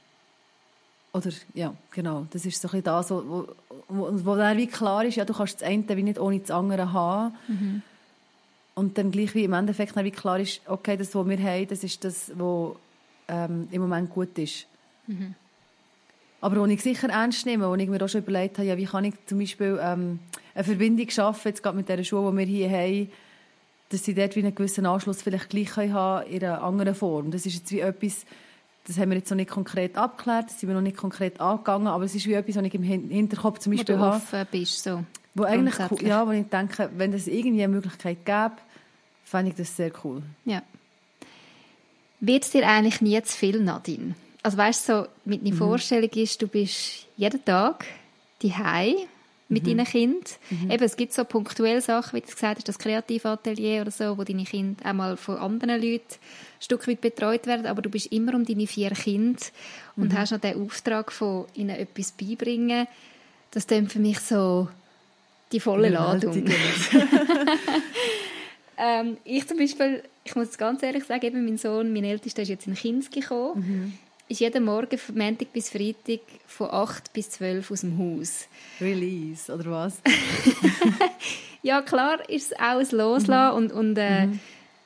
Oder, ja, genau. Das ist so ein das, wo, wo, wo, dann wie klar ist, ja, du kannst das eine wie nicht ohne das andere haben. Und dann gleich wie im Endeffekt dann wie klar ist, okay, das, was wir haben, das ist das, was ähm, im Moment gut ist. Aber wo ich sicher ernst nehme, wo ich mir auch schon überlegt habe, ja, wie kann ich zum Beispiel ähm, eine Verbindung schaffen, jetzt gerade mit der Schule, die wir hier haben, dass sie dort wie einen gewissen Anschluss vielleicht gleich haben in einer anderen Form. Das ist jetzt wie etwas, das haben wir jetzt noch nicht konkret abgeklärt, das sind wir noch nicht konkret angegangen, aber es ist wie etwas, was ich im Hin- Hinterkopf zum Wo Beispiel du habe. offen bist. So. Wo eigentlich, ja, wo ich denke, wenn es irgendwie eine Möglichkeit gäbe, fände ich das sehr cool. Ja. Wird es dir eigentlich nie zu viel, Nadine? Also weißt du, so, mit Mhm. Vorstellung ist, du bist jeden Tag daheim mit Mhm. deinen Kindern. Eben, es gibt so punktuelle Sachen, wie du gesagt hast, das Kreativatelier oder so, wo deine Kinder auch mal von anderen Leuten ein Stück weit betreut werden, aber du bist immer um deine vier Kinder und Mhm. hast noch den Auftrag von ihnen etwas beibringen. Das klingt für mich so die volle Ladung. Ähm, ich zum Beispiel, ich muss es ganz ehrlich sagen, eben mein Sohn, mein Ältester ist jetzt in Kinski gekommen, ist jeden Morgen von Montag bis Freitag von 8 bis 12 aus dem Haus. Release, oder was? Ja, klar ist es auch ein Loslassen und, und äh,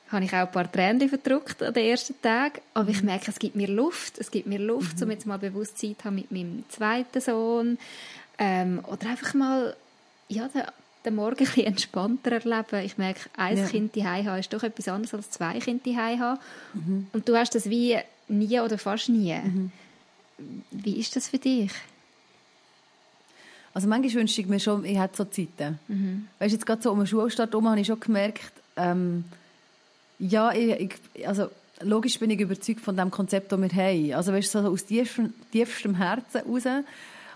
habe ich auch ein paar Tränen verdruckt an den ersten Tag. Aber ich merke, es gibt mir Luft. Es gibt mir Luft, um jetzt mal bewusst Zeit haben mit meinem zweiten Sohn. Ähm, oder einfach mal ja, den, den Morgen ein bisschen entspannter erleben. Ich merke, ein Ja. Kind daheim haben ist doch etwas anderes als zwei Kinder daheim haben. Und du hast das wie nie oder fast nie. Wie ist das für dich? Also manchmal wünschte ich mir schon, ich hätte so Zeiten. Weißt du, jetzt gerade so um den Schulstart herum habe ich schon gemerkt, ähm, ja, ich, ich, also logisch bin ich überzeugt von dem Konzept, das wir haben. Also weißt so aus tiefstem, tiefstem Herzen raus.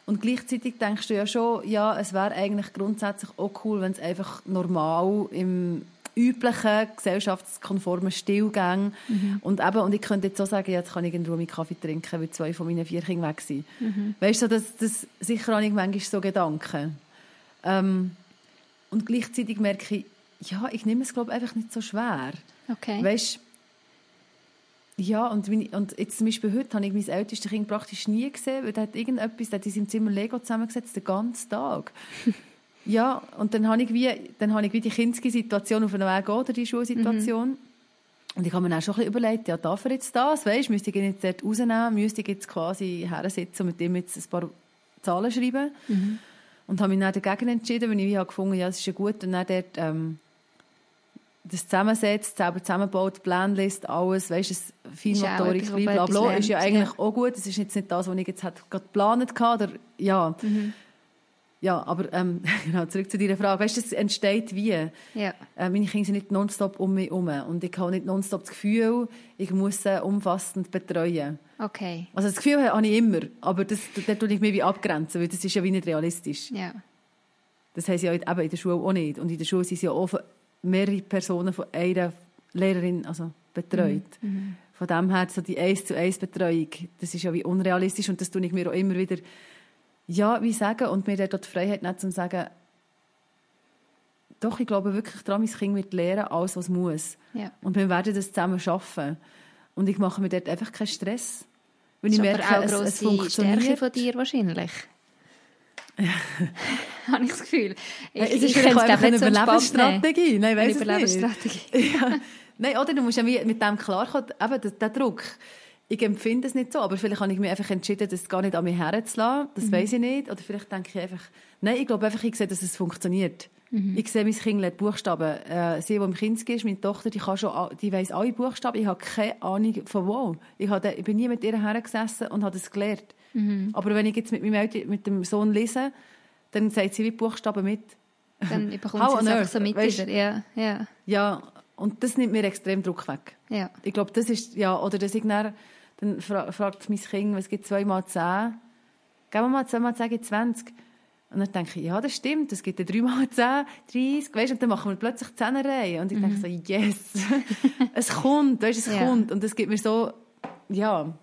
Und gleichzeitig denkst du ja schon, ja, es wäre eigentlich grundsätzlich auch cool, wenn es einfach normal im üblichen, gesellschaftskonformen Stil ging. Und, eben, und ich könnte jetzt auch sagen, jetzt kann ich in Ruhe meinen Kaffee trinken, weil zwei von meinen vier Kindern weg sind. Weißt du, das, das, sicher habe ich manchmal so Gedanken. Ähm, und gleichzeitig merke ich, ja, ich nehme es, glaube ich, einfach nicht so schwer. Okay. Weißt ja, und, meine, und jetzt zum Beispiel heute habe ich mein ältestes Kind praktisch nie gesehen, weil der hat irgendetwas, der hat in seinem Zimmer Lego zusammengesetzt, den ganzen Tag. Ja, und dann habe ich wie, dann habe ich wie die Kinski-Situation auf einem Weg oder die Schulsituation. Mhm. Und ich habe mir auch schon ein bisschen überlegt, ja, darf er jetzt das? Weißt, müsste ich ihn jetzt dort rausnehmen? Müsste ich jetzt quasi hersitzen und mit ihm jetzt ein paar Zahlen schreiben? Mhm. Und habe mich dann dagegen entschieden, weil ich wie gefunden ja, es ist ja gut, und dann dort, ähm, das zusammensetzt, selber zusammenbaut, Planlist, alles, weißt du, Feinmotorik, blablabla, ist ja eigentlich ja. auch gut. Das ist jetzt nicht das, was ich jetzt gerade geplant hatte, oder, ja. Mhm. Ja, aber ähm, genau, zurück zu deiner Frage. Weißt du, es entsteht wie? Ja. Äh, meine Kinder sind nicht nonstop um mich herum. Und ich habe nicht nonstop das Gefühl, ich muss sie umfassend betreuen. Okay. Also das Gefühl habe ich immer, aber das, das tue ich mich wie abgrenzen, weil das ist ja wie nicht realistisch. Ja. Das heisst ja eben in der Schule auch nicht. Und in der Schule sind ja auch mehrere Personen von einer Lehrerin also betreut. Mhm. mhm. Von dem her, so die eins zu eins Betreuung, das ist ja wie unrealistisch und das tue ich mir auch immer wieder ja, wie sagen, und mir dort die Freiheit nicht zu sagen, doch, ich glaube wirklich daran, mein Kind wird lernen, alles, was muss. Ja. Und wir werden das zusammen schaffen. Und ich mache mir dort einfach keinen Stress. Wenn ich merke, auch es, es funktioniert. Stärke von dir wahrscheinlich. Ja. habe ich das Gefühl. Ich, es ist ich vielleicht einfach eine Überlebensstrategie. Nein, weiss eine Überlebensstrategie. ja. Nein, oder du musst ja mit dem klarkommen, eben der, der Druck ich empfinde es nicht so, aber vielleicht habe ich mich einfach entschieden, das gar nicht an mich herzulassen. Das mhm. weiß ich nicht. Oder vielleicht denke ich einfach, nein, ich glaube einfach, ich sehe, dass es funktioniert. Mhm. Ich sehe, mein Kind lernt Buchstaben. Äh, sie, die im Kind ist, meine Tochter, die, kann schon, die weiss alle Buchstaben. Ich habe keine Ahnung von wo. Ich, habe, ich bin nie mit ihr hergesessen und habe das gelernt. Mhm. Aber wenn ich jetzt mit, meinem Eltern, mit dem Sohn lese, dann sagt sie wie Buchstaben mit. Dann bekommt sie es einfach so mit weißt, wieder. Ja, ja. ja, und das nimmt mir extrem Druck weg. Ja. Ich glaube, das ist, ja, oder dass ich dann dann fra fragt mein Kind, was gibt 2 mal 10? Geben wir mal 2 mal 10 gibt 20. Und dann denke ich, ja, das stimmt, es gibt 3 mal 10, 30, weißt, und dann machen wir plötzlich 10 Reihen. Und ich mhm. denke so, yes, es kommt, weißt, es ja. kommt. Und das gibt mir so, ja,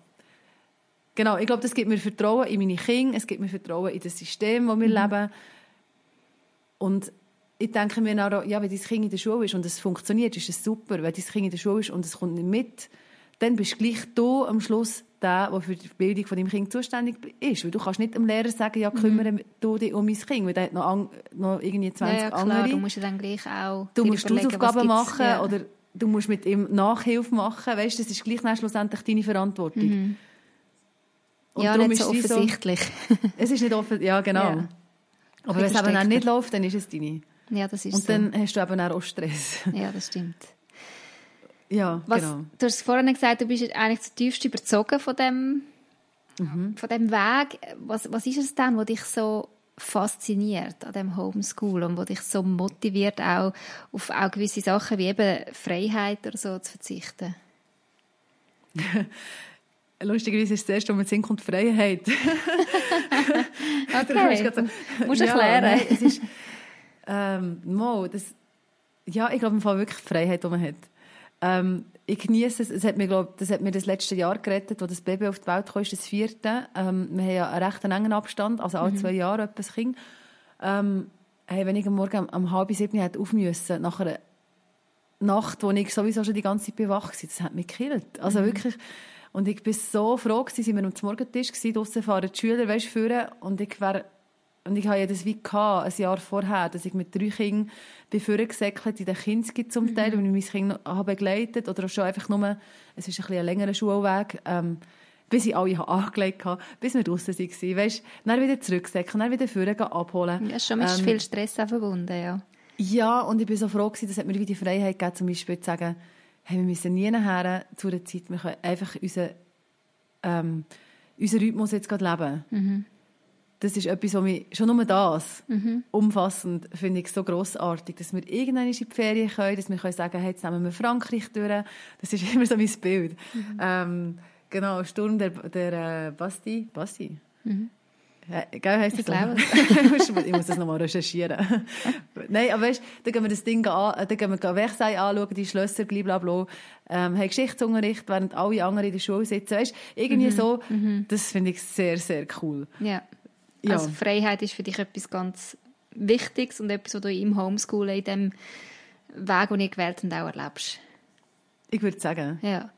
genau, ich glaube, das gibt mir Vertrauen in meine Kinder, es gibt mir Vertrauen in das System, wo wir mhm. leben. Und ich denke mir auch, ja, wenn dein Kind in der Schule ist und es funktioniert, ist es super. Wenn dein Kind in der Schule ist und es kommt nicht mit, dann bist du gleich du am Schluss der, der für die Bildung von deinem Kind zuständig ist. Weil du kannst nicht dem Lehrer sagen, ja, kümmere mhm. du dich um mein Kind, weil der hat noch, noch irgendwie 20 ja, ja, klar. andere. du musst dann gleich auch Du musst Hausaufgaben machen ja. oder du musst mit ihm Nachhilfe machen. Weißt, das ist gleich dann schlussendlich deine Verantwortung. Mhm. Und ja, nicht so offensichtlich. So, es ist nicht offen, ja genau. Ja. Aber wenn es eben auch nicht läuft, dann ist es deine. Ja, das ist Und so. dann hast du eben auch Stress. Ja, das stimmt. Ja, Was, genau. Du hast vorhin gesagt, du bist eigentlich zutiefst überzogen von dem, mhm. von dem Weg. Was, was ist es denn, was dich so fasziniert an dem Homeschool und was dich so motiviert, auch auf auch gewisse Sachen wie eben Freiheit oder so zu verzichten? Lustigerweise ist es das erste, was mir Sinn kommt, Freiheit. okay, du musst ja, erklären. Nein, es ist, ähm, Mo, das, ja, ich glaube, im Fall wirklich Freiheit, die man hat. Ähm, ich genieße es. es hat mir, glaub, das hat mir das letzte Jahr gerettet, wo das Baby auf die Welt kam, ist das vierte. Ähm, wir haben ja einen recht engen Abstand, also alle mhm. zwei Jahre etwas Kind. Ähm, hey, wenn ich am Morgen um halb sieben hätte auf müssen, nach einer Nacht, wo ich sowieso schon die ganze Zeit bewach war, das hat mich gekillt. Also mhm. wirklich. Und ich bin so froh gewesen, sind wir am Morgentisch gewesen, draussen fahren die Schüler, weißt, führen, und ich wäre und ich hatte ja das wie gehabt, ein Jahr vorher, dass ich mit drei Kindern bin vorgesäckelt in den Kinski zum Teil, mhm. weil ich mein Kind habe begleitet oder schon einfach nur, es ist ein, bisschen ein längerer Schulweg, ähm, bis ich alle angelegt habe, bis wir draußen waren. Weißt, dann wieder zurücksäckeln, dann wieder vorne abholen. Ja, schon mit ähm, viel Stress verbunden, ja. Ja, und ich bin so froh gewesen, dass hat mir wieder die Freiheit gegeben, zum Beispiel zu sagen, hey, wir müssen nie nachher zu einer Zeit, wir können einfach unseren, ähm, unseren Rhythmus jetzt gerade leben. Mhm das ist etwas, was mich, schon nur das, mhm. umfassend, finde ich so grossartig, dass wir irgendwann in die Ferien können, dass wir können sagen, hey, jetzt nehmen wir Frankreich durch. Das ist immer so mein Bild. Mhm. Ähm, genau, Sturm der, der äh, Basti. Basti? Mhm. Ja, gell, heisst ich das so? ich muss das nochmal recherchieren. Nein, aber weißt, dann gehen wir das Ding an, dann gehen wir Versailles anschauen, die Schlösser, blablabla, ähm, haben Geschichtsunterricht, während alle anderen in der Schule sitzen, weißt, irgendwie mhm. so, mhm. das finde ich sehr, sehr cool. Ja. Ja. Also Freiheit ist für dich etwas ganz Wichtiges und etwas, was du im Homeschooling, in dem Weg, den ihr gewählt habt, auch erlebst. Ich würde sagen. Ja.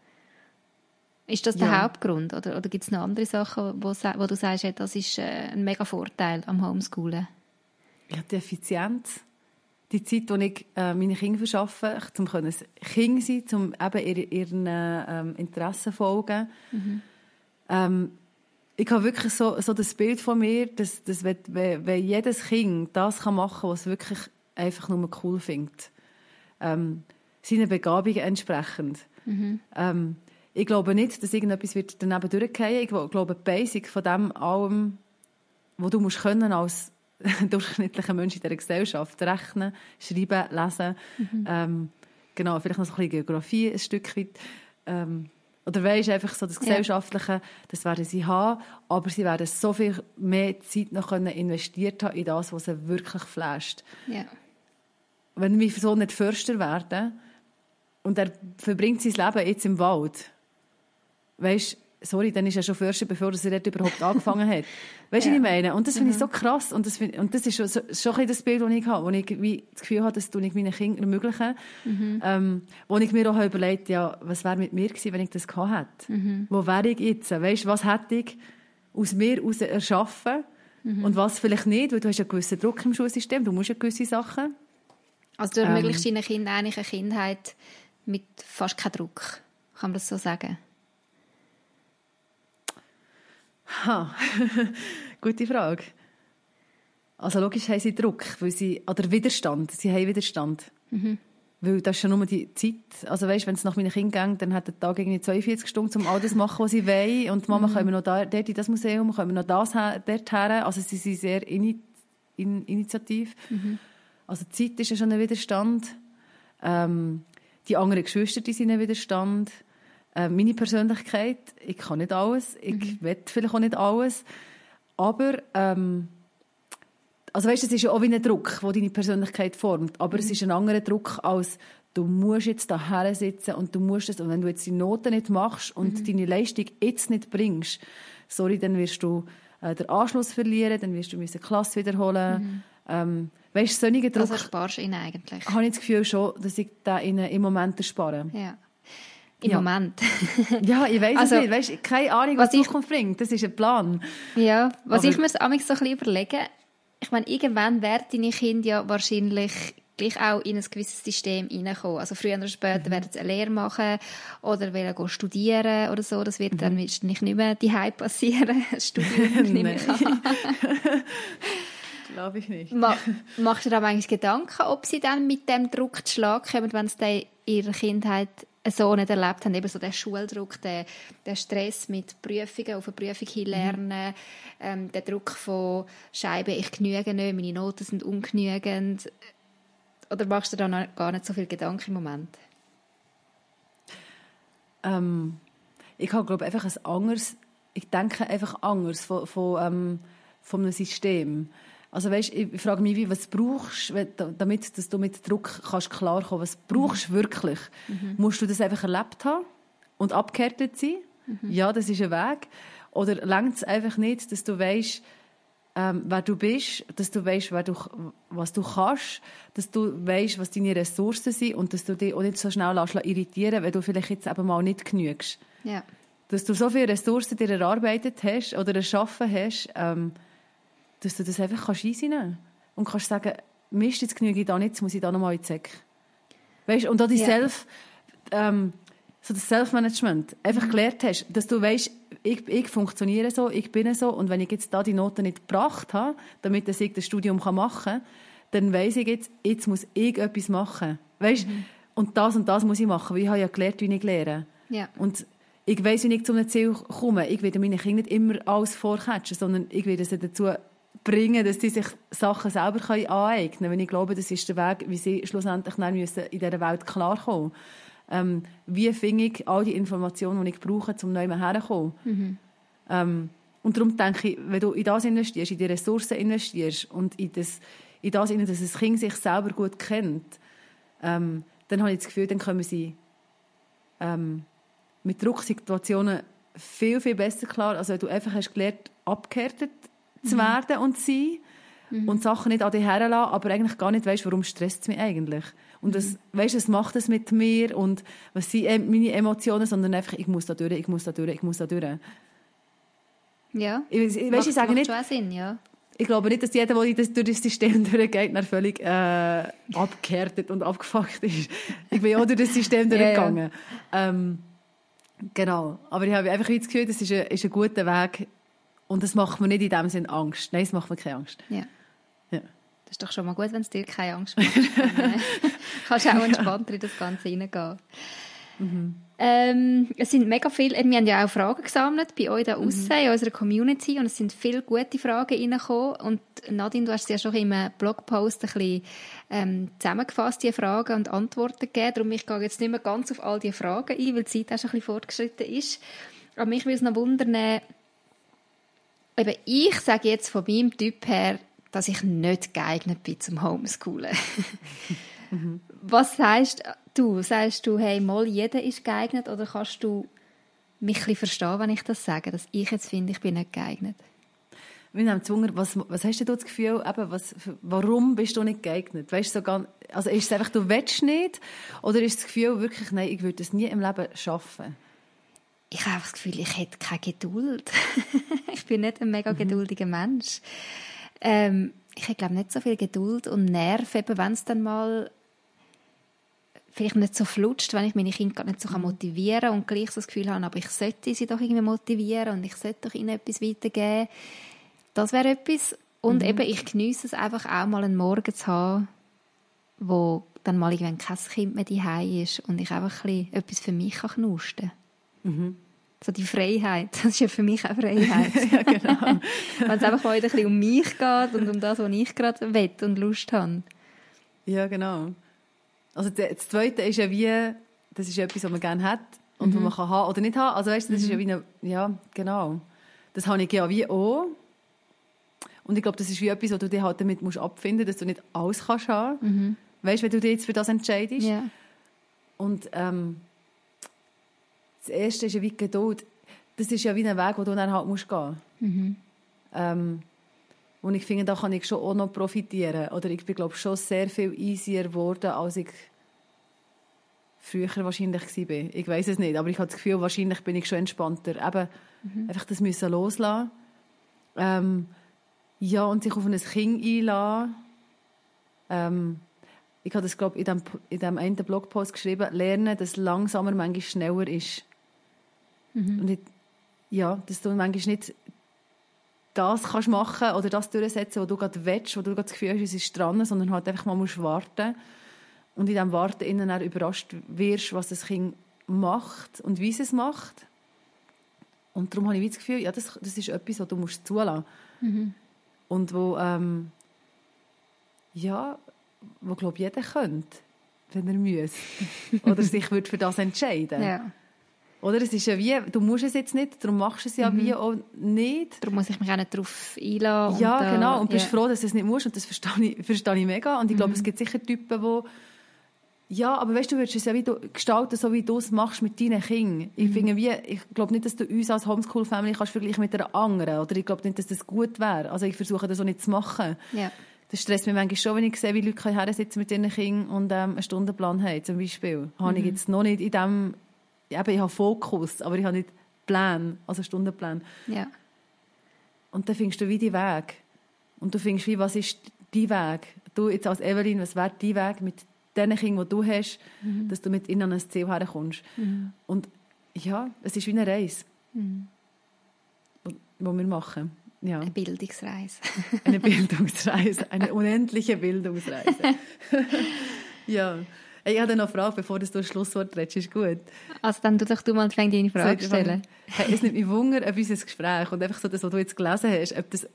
Ist das der ja. Hauptgrund? Oder, oder gibt es noch andere Sachen, wo, wo du sagst, das ist äh, ein mega Vorteil am Homeschoolen? ja, die Effizienz, die Zeit, die ich äh, meine Kinder verschaffe, um ein Kind sein, um eben ihren, ihren ähm, Interessen folgen. Mhm. Ähm, ich habe wirklich so, so das Bild von mir, dass, dass wenn, wenn jedes Kind das kann machen kann, was es wirklich einfach nur cool findet, ähm, seinen Begabungen entsprechend. Mhm. Ähm, ich glaube nicht, dass irgendetwas wird daneben durchgehen. Ich glaube, die Basic von dem allem, was du musst können als durchschnittlicher Mensch in dieser Gesellschaft, rechnen, schreiben, lesen, mhm. ähm, genau, vielleicht noch so ein bisschen Geografie ein Stück weit, ähm, oder weisst einfach so das Gesellschaftliche, das werden sie haben, aber sie werden so viel mehr Zeit noch können investiert haben in das, was sie wirklich flasht. Ja. Wenn wir so nicht Förster werden und er verbringt sein Leben jetzt im Wald, weißt sorry, dann ist er schon Förster, bevor er dort überhaupt angefangen hat. Weißt du, ja. was ich meine? Und das finde ich mhm. so krass. Und das, find, und das ist schon, so, schon ein das Bild, das ich habe, wo ich wie das Gefühl habe, dass ich meinen Kindern ermöglichen. Mhm. Ähm, wo ich mir auch überlegt ja, was wäre mit mir gewesen, wenn ich das gehabt hätte? Mhm. Wo wäre ich jetzt? Weißt du, was hätte ich aus mir heraus erschaffen? Mhm. Und was vielleicht nicht, weil du hast einen gewissen Druck im Schulsystem, du musst ja gewisse Sachen. Also du ermöglichst ähm, deinen Kindern eigentlich eine Kindheit mit fast keinem Druck, kann man das so sagen? Ha, gute Frage. Also logisch haben sie Druck, weil sie, oder Widerstand, sie haben Widerstand. Mhm. Weil das ist schon nur die Zeit. Also weißt, wenn es nach meinen Kindern geht, dann hat der Tag irgendwie 42 Stunden, um all das zu machen, was sie wollen. Und die Mama mhm. können wir noch da, dort in das Museum, können wir noch das dort her. Also sie sind sehr in, in, initiativ. Mhm. Also Zeit ist ja schon ein Widerstand. Ähm, die anderen Geschwister die sind ein Widerstand. Äh, meine Persönlichkeit, ich kann nicht alles, ich mhm. will vielleicht auch nicht alles, aber ähm, also weißt, es ist ja auch wie ein Druck, der deine Persönlichkeit formt, aber mhm. es ist ein anderer Druck als du musst jetzt da sitzen und du musst es und wenn du jetzt die Noten nicht machst und mhm. deine Leistung jetzt nicht bringst, sorry, dann wirst du äh, den Anschluss verlieren, dann wirst du die Klasse wiederholen. Mhm. Ähm, weißt, solche Druck. Also sparst du ihnen eigentlich? Habe ich das Gefühl schon, dass ich da im Moment erspare. Ja im ja. Moment. ja, ich weiß also, es nicht. Weißt, keine Ahnung, was, was die Zukunft bringt. Das ist ein Plan. Ja, was Aber, ich mir so ein bisschen überlege, ich meine, irgendwann werden deine Kinder ja wahrscheinlich gleich auch in ein gewisses System hineinkommen. Also früher oder später mhm. werden sie eine Lehre machen oder wollen studieren oder so. Das wird mhm. dann nicht mehr die Hype passieren. Das Studium nehme ich an. Glaube ich nicht. Ma machst du dir da eigentlich Gedanken, ob sie dann mit dem Druck zu Schlag kommen, wenn sie in ihrer Kindheit so nicht erlebt haben, eben so der Schuldruck, der, der Stress mit Prüfungen, auf eine Prüfung hin lernen, mhm. ähm, der Druck von Scheiben, ich genüge nicht, meine Noten sind ungenügend. Oder machst du da gar nicht so viel Gedanken im Moment? Ähm, ich habe, glaube einfach ein anderes, ich denke einfach anders von, von, ähm, von einem System. Also weißt, ich frage mich, wie, was brauchst du, damit dass du mit Druck kannst klarkommen Was brauchst du mhm. wirklich? Mhm. Musst du das einfach erlebt haben und abgehärtet sein? Mhm. Ja, das ist ein Weg. Oder längt es einfach nicht, dass du weißt, ähm, wer du bist, dass du weißt, du, was du kannst, dass du weißt, was deine Ressourcen sind und dass du dich auch nicht so schnell irritieren wenn du vielleicht jetzt eben mal nicht genügst. Ja. Dass du so viele Ressourcen dir erarbeitet hast oder erschaffen hast, ähm, dass du das einfach kannst einsehen und kannst sagen, Mist, jetzt genüge ich da nicht, jetzt muss ich da nochmal in die Säcke. Weißt, und auch die ja. Self, ähm, so das Self-Management, einfach mhm. gelernt hast, dass du weißt, ich, ich funktioniere so, ich bin so und wenn ich jetzt da die Noten nicht gebracht habe, damit ich das Studium machen kann, dann weiß ich jetzt, jetzt muss ich etwas machen. Weißt, mhm. und das und das muss ich machen, weil ich habe ja gelernt, wie ich lehre. Ja. Und ich weiß, wie ich zu einem Ziel komme. Ich werde meine Kinder nicht immer alles vorcatchen, sondern ich werde sie dazu bringen, dass sie sich Sachen selber aneignen können. Ich glaube, das ist der Weg, wie sie schlussendlich dann müssen in dieser Welt klarkommen ähm, Wie finde ich all die Informationen, die ich brauche, um neu herzukommen? Mhm. Ähm, und darum denke ich, wenn du in das investierst, in die Ressourcen investierst und in das, in das dass das Kind sich selber gut kennt, ähm, dann habe ich das Gefühl, dann können sie ähm, mit Drucksituationen viel, viel besser klar. Also wenn du einfach hast gelernt, abgehärtet zu werden und zu sein mhm. und Sachen nicht an dich herlassen, aber eigentlich gar nicht weißt, warum stresst es mich eigentlich. Und das, mhm. weißt, was macht es mit mir und was sind meine Emotionen, sondern einfach, ich muss da durch, ich muss da durch, ich muss da durch. Ja, ich, weißt, macht, ich sage nicht, schon Sinn, ja. ich glaube nicht, dass jeder, der das durch das System durchgeht, dann völlig äh, abgehärtet und abgefuckt ist. Ich bin auch durch das System durchgegangen. Ja, ja. Ähm, genau. Aber ich habe einfach das Gefühl, das ist ein, ist ein guter Weg. Und das macht mir nicht in dem Sinne Angst. Nein, es macht mir keine Angst. Ja. ja. Das ist doch schon mal gut, wenn es dir keine Angst macht. Dann, äh, kannst du auch entspannter in das Ganze hineingehen. Mhm. Ähm, es sind mega viele, wir haben ja auch Fragen gesammelt bei euch da mhm. in unserer Community und es sind viele gute Fragen reingekommen und Nadine, du hast ja schon im Blogpost ein bisschen ähm, zusammengefasst, die Fragen und Antworten gegeben, darum ich gehe jetzt nicht mehr ganz auf all die Fragen ein, weil die Zeit auch schon ein bisschen fortgeschritten ist. Aber mich würde es noch wundern, eben ich sage jetzt von meinem Typ her, dass ich nicht geeignet bin zum Homeschoolen. mhm. Was sagst du? Sagst du, hey, mal jeder ist geeignet oder kannst du mich ein verstehen, wenn ich das sage, dass ich jetzt finde, ich bin nicht geeignet? Wir haben Zunge, was, was hast du das Gefühl, eben, was, warum bist du nicht geeignet? Weißt so ganz, also ist es einfach, du willst nicht? Oder ist das Gefühl wirklich, nein, ich würde das nie im Leben schaffen? Ich habe das Gefühl, ich hätte keine Geduld. ich bin nicht ein mega mhm. geduldiger Mensch. Ähm, ich habe, glaube nicht so viel Geduld und Nerv, wenn es dann mal vielleicht nicht so flutscht, wenn ich meine Kinder nicht so motivieren kann und gleich so das Gefühl habe, aber ich sollte sie doch irgendwie motivieren und ich sollte doch ihnen etwas weitergeben. Das wäre etwas. Und mhm. eben, ich genieße es einfach auch mal einen Morgen zu haben, wo dann mal irgendwann kein Kind mehr daheim ist und ich einfach ein bisschen etwas für mich kann knusten kann. Mhm. So die Freiheit, das ist ja für mich auch Freiheit. ja, genau. Wenn es einfach mal ein bisschen um mich geht und um das, was ich gerade will und Lust habe. Ja, genau. Also das Zweite ist ja wie, das ist etwas, was man gerne hat und mhm. was man kann haben oder nicht haben. Also weißt, das mhm. ist ja mhm. wie eine, ja, genau. Das habe ich ja wie auch. Und ich glaube, das ist wie etwas, wo du dich halt damit musst abfinden musst, dass du nicht alles kannst haben. Mhm. Weißt du, wenn du dich jetzt für das entscheidest. Ja. Und ähm, das Erste ist ja wie Geduld. Das ist ja wie ein Weg, wo du dann halt musst gehen. Mhm. Ähm, und ich finde, da kann ich schon auch noch profitieren. Oder ich bin, glaube schon sehr viel easier geworden, als ich früher wahrscheinlich war. Ich weiß es nicht, aber ich habe das Gefühl, wahrscheinlich bin ich schon entspannter. Eben, mhm. einfach das müssen loslassen. Ähm, ja, und sich auf ein Kind einlassen. Ähm, ich habe das, glaube ich, in dem, in dem einen Blogpost geschrieben, lernen, dass langsamer manchmal schneller ist. Mhm. Und ich, ja, dass du manchmal nicht das kannst machen oder das durchsetzen, was du gerade willst, wo du gerade das Gefühl hast, es ist dran, sondern halt einfach mal musst warten und in diesem Warten innen dann überrascht wirst, was das Kind macht und wie es es macht. Und darum habe ich das Gefühl, ja, das, das ist etwas, was du musst zulassen mhm. Und wo, ähm, ja, wo, glaube jeder könnte, wenn er müsste. Oder sich würde für das entscheiden. Ja. Oder? Es ist ja wie, du musst es jetzt nicht, darum machst du es ja mhm. wie auch nicht. Darum muss ich mich auch nicht darauf einladen. Ja, und, genau. Und bist ja. froh, dass du es nicht musst. Und das verstehe ich, verstehe ich mega. Und ich glaube, mhm. es gibt sicher Typen, die ja, aber weißt du, du würdest es ja wie du, gestalten, so wie du es machst mit deinen Kindern. Ich mhm. finde wie, ich glaube nicht, dass du uns als Homeschool-Family kannst vergleichen mit einer anderen. Oder ich glaube nicht, dass das gut wäre. Also ich versuche das auch nicht zu machen. Ja. Das stresst mich manchmal schon, wenn ich sehe, wie Leute her sitzen mit ihren Kindern und ähm, einen Stundenplan haben, zum Beispiel. Mhm. Habe ich mhm. jetzt noch nicht in dem eben, ich habe Fokus, aber ich habe nicht Plan, also Stundenplan. Ja. Und dann findest du wie die Weg. Und du findest wie, was ist dein Weg? Du jetzt als Evelyn, was wäre dein Weg mit den Kindern, die du hast, mhm. dass du mit ihnen an ein Ziel herkommst. Mhm. Und ja, es ist wie eine Reise, mhm. die wir machen. Ja. Eine Bildungsreise. eine Bildungsreise, eine unendliche Bildungsreise. ja. Ich habe noch eine Frage, bevor du das Schlusswort redest. Ist gut. Also dann tu doch du mal deine Frage so, stellen. Hey, es nimmt mich Wunder, ob unser Gespräch und einfach so das, was du jetzt gelesen hast, ob das,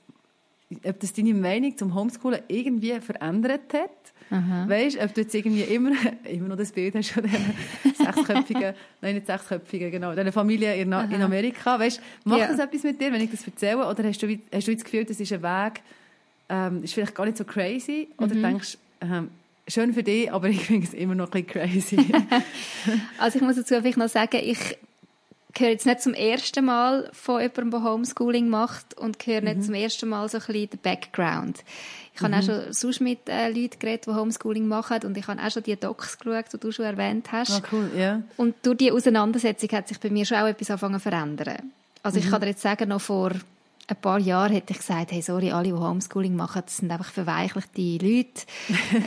ob das deine Meinung zum Homeschoolen irgendwie verändert hat. Aha. Weißt, ob du jetzt irgendwie immer, immer noch das Bild hast von dieser sechsköpfigen, nein, nicht sechsköpfigen, genau, dieser Familie in, in Amerika. Weißt, macht ja. das etwas mit dir, wenn ich das erzähle? Oder hast du, hast du das Gefühl, das ist ein Weg, ähm, ist vielleicht gar nicht so crazy? Oder mhm. denkst, ähm, schön für dich, aber ich finde es immer noch ein bisschen crazy. also ich muss dazu vielleicht noch sagen, ich höre jetzt nicht zum ersten Mal von jemandem, der Homeschooling macht und höre nicht mhm. zum ersten Mal so ein bisschen den Background. Ich mhm. habe auch schon sonst mit äh, Leuten geredet, die Homeschooling machen und ich habe auch schon die Docs geschaut, die du schon erwähnt hast. Ah, cool, yeah. Und durch die Auseinandersetzung hat sich bei mir schon auch etwas angefangen zu verändern. Also mhm. ich kann dir jetzt sagen, noch vor ein paar Jahren hätte ich gesagt, hey, sorry, alle, die Homeschooling machen, das sind einfach verweichlichte Leute,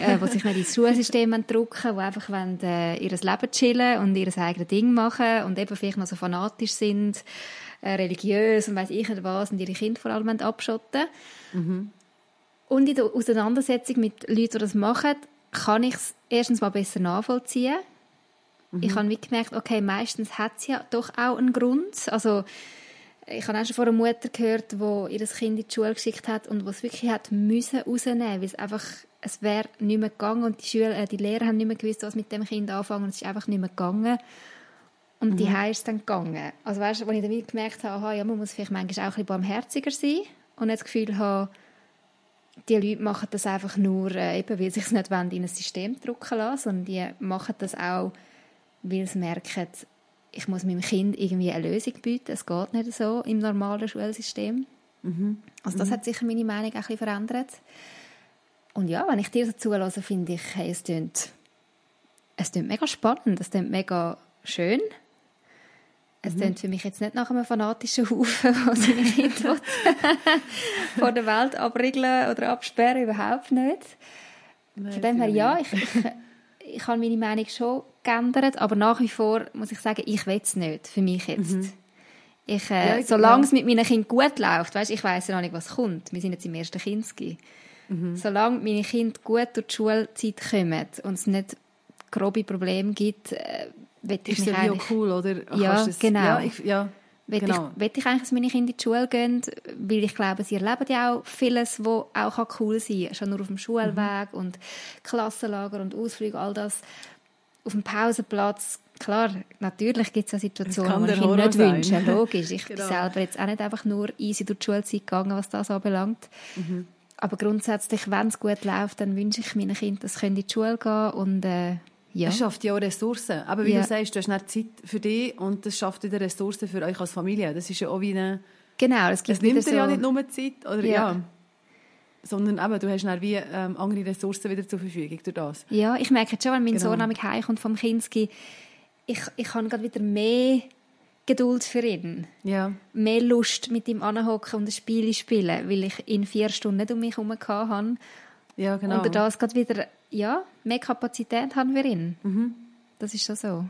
äh, die sich nicht ins Schulsystem drücken, die einfach wollen, äh, ihr Leben chillen und ihr eigenes Ding machen und eben vielleicht noch so fanatisch sind, äh, religiös und weiß ich nicht was und ihre Kinder vor allem abschotten. Mhm. Und in der Auseinandersetzung mit Leuten, die das machen, kann ich es erstens mal besser nachvollziehen. Mhm. Ich habe gemerkt, okay, meistens hat es ja doch auch einen Grund. Also ich habe auch schon von einer Mutter gehört, die ihr Kind in die Schule geschickt hat und was wirklich hat müssen rausnehmen, weil es einfach es wäre nicht mehr gegangen und die Schüler, äh, die Lehrer haben nicht mehr gewusst, was mit dem Kind anfangen und es ist einfach nicht mehr gegangen. Und mhm. die ist es dann gegangen. Also weißt du, als ich dann gemerkt habe, aha, ja, man muss vielleicht manchmal auch ein bisschen barmherziger sein und nicht das Gefühl haben, die Leute machen das einfach nur, äh, eben, weil sie sich nicht wollen, in ein System drücken lassen, sondern die machen das auch, weil sie merken, ich muss meinem Kind irgendwie eine Lösung bieten. Es geht nicht so im normalen Schulsystem. Mhm. Also das mhm. hat sicher meine Meinung auch ein bisschen verändert. Und ja, wenn ich dir so zulasse, finde ich, hey, es klingt, es klingt mega spannend, es klingt mega schön. Es mhm. klingt für mich jetzt nicht nach einem fanatischen Haufen, der seine Kinder von der Welt abriegeln oder absperren, überhaupt nicht. Von dem her, ja, ich, ich, ich habe meine Meinung schon geändert, aber nach wie vor muss ich sagen, ich will es nicht, für mich jetzt. Mhm. Ich, äh, ja, solange ja. es mit meinen Kindern gut läuft, weißt, ich weiß ja noch nicht, was kommt. Wir sind jetzt im ersten Kinski. Mhm. Solange meine Kinder gut durch die Schulzeit kommen und es nicht grobe Probleme gibt, äh, will ich ist mich eigentlich... Ist cool, oder? Ja, genau. Ja, ich, ja. Will, genau. ich, will ich eigentlich, dass meine Kinder in die Schule gehen, weil ich glaube, sie erleben ja auch vieles, was auch cool sein kann. Schon nur auf dem Schulweg mhm. und Klassenlager und Ausflüge, all das auf dem Pausenplatz, klar, natürlich gibt es auch Situationen, die ich mir nicht sein. wünsche, logisch. Ich genau. bin selber jetzt auch nicht einfach nur easy durch die Schulzeit gegangen, was das anbelangt. Mhm. Aber grundsätzlich, wenn es gut läuft, dann wünsche ich meinen Kindern, dass sie in die Schule gehen und äh, ja. Es schafft ja auch Ressourcen. Aber wie ja. du sagst, du hast nicht Zeit für dich und das schafft wieder Ressourcen für euch als Familie. Das ist ja auch wie eine... Genau, es gibt es nimmt dir so... ja nicht nur Zeit, oder ja. ja sondern eben, du hast dann wie ähm, andere Ressourcen wieder zur Verfügung durch das. Ja, ich merke schon, wenn mein genau. Sohn nämlich heimkommt vom Kinski, ich, ich habe gerade wieder mehr Geduld für ihn. Ja. Mehr Lust, mit ihm anhocken und ein Spiel spielen, weil ich in vier Stunden nicht um mich herum hatte. Ja, genau. Und das gerade wieder, ja, mehr Kapazität haben wir ihn. Mhm. Das ist schon so.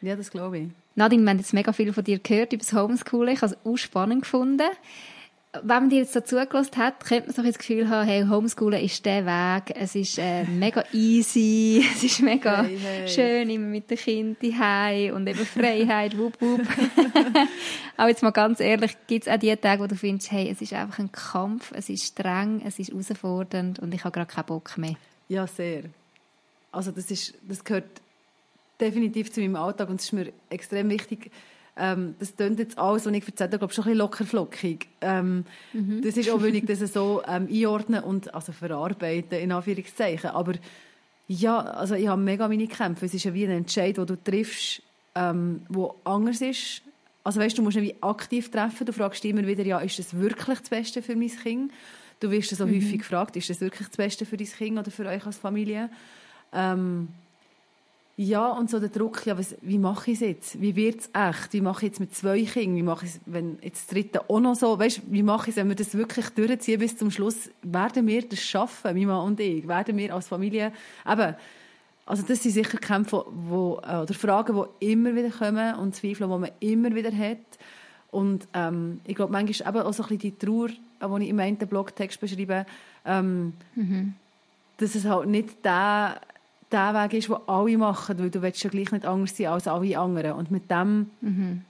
Ja, das glaube ich. Nadine, wir haben jetzt mega viel von dir gehört über das Homeschooling. Ich habe es auch spannend gefunden wenn man dir jetzt so zugelassen hat, könnte man so das Gefühl haben, hey, Homeschoolen ist der Weg, es ist äh, mega easy, es ist mega hey, hey. schön, immer mit den Kindern heim und eben Freiheit, wup, wup. Aber jetzt mal ganz ehrlich, gibt es auch die Tage, wo du findest, hey, es ist einfach ein Kampf, es ist streng, es ist herausfordernd und ich habe gerade keinen Bock mehr. Ja, sehr. Also das, ist, das gehört definitiv zu meinem Alltag und es ist mir extrem wichtig, ähm, das klingt jetzt alles, was ich erzählt habe, glaube schon ein bisschen lockerflockig. Ähm, mhm. Das ist auch, weil ich das so ähm, einordnen und also verarbeiten, in Anführungszeichen. Aber ja, also ich habe mega meine Kämpfe. Es ist ja wie ein Entscheid, den du triffst, ähm, wo anders ist. Also weißt du, musst ihn wie aktiv treffen. Du fragst immer wieder, ja, ist das wirklich das Beste für mein Kind? Du wirst so mhm. häufig gefragt, ist das wirklich das Beste für dein Kind oder für euch als Familie? Ähm, ja, und so der Druck, ja, was, wie mache ich es jetzt? Wie wird es echt? Wie mache ich jetzt mit zwei Kindern? Wie mache ich es, wenn jetzt das dritte auch noch so, weißt, wie mache ich es, wenn wir das wirklich durchziehen bis zum Schluss? Werden wir das schaffen, mein Mann und ich? Werden wir als Familie, eben, also das sind sicher Kämpfe, wo, äh, oder Fragen, die immer wieder kommen und Zweifel, die man immer wieder hat. Und ähm, ich glaube, manchmal eben auch so ein bisschen die Trauer, äh, die ich in meinem Blogtext beschreibe, ähm, mhm. dass es halt nicht der der Weg ist, den alle machen, weil du willst ja gleich nicht anders sein als alle anderen. Und mit dem, mhm.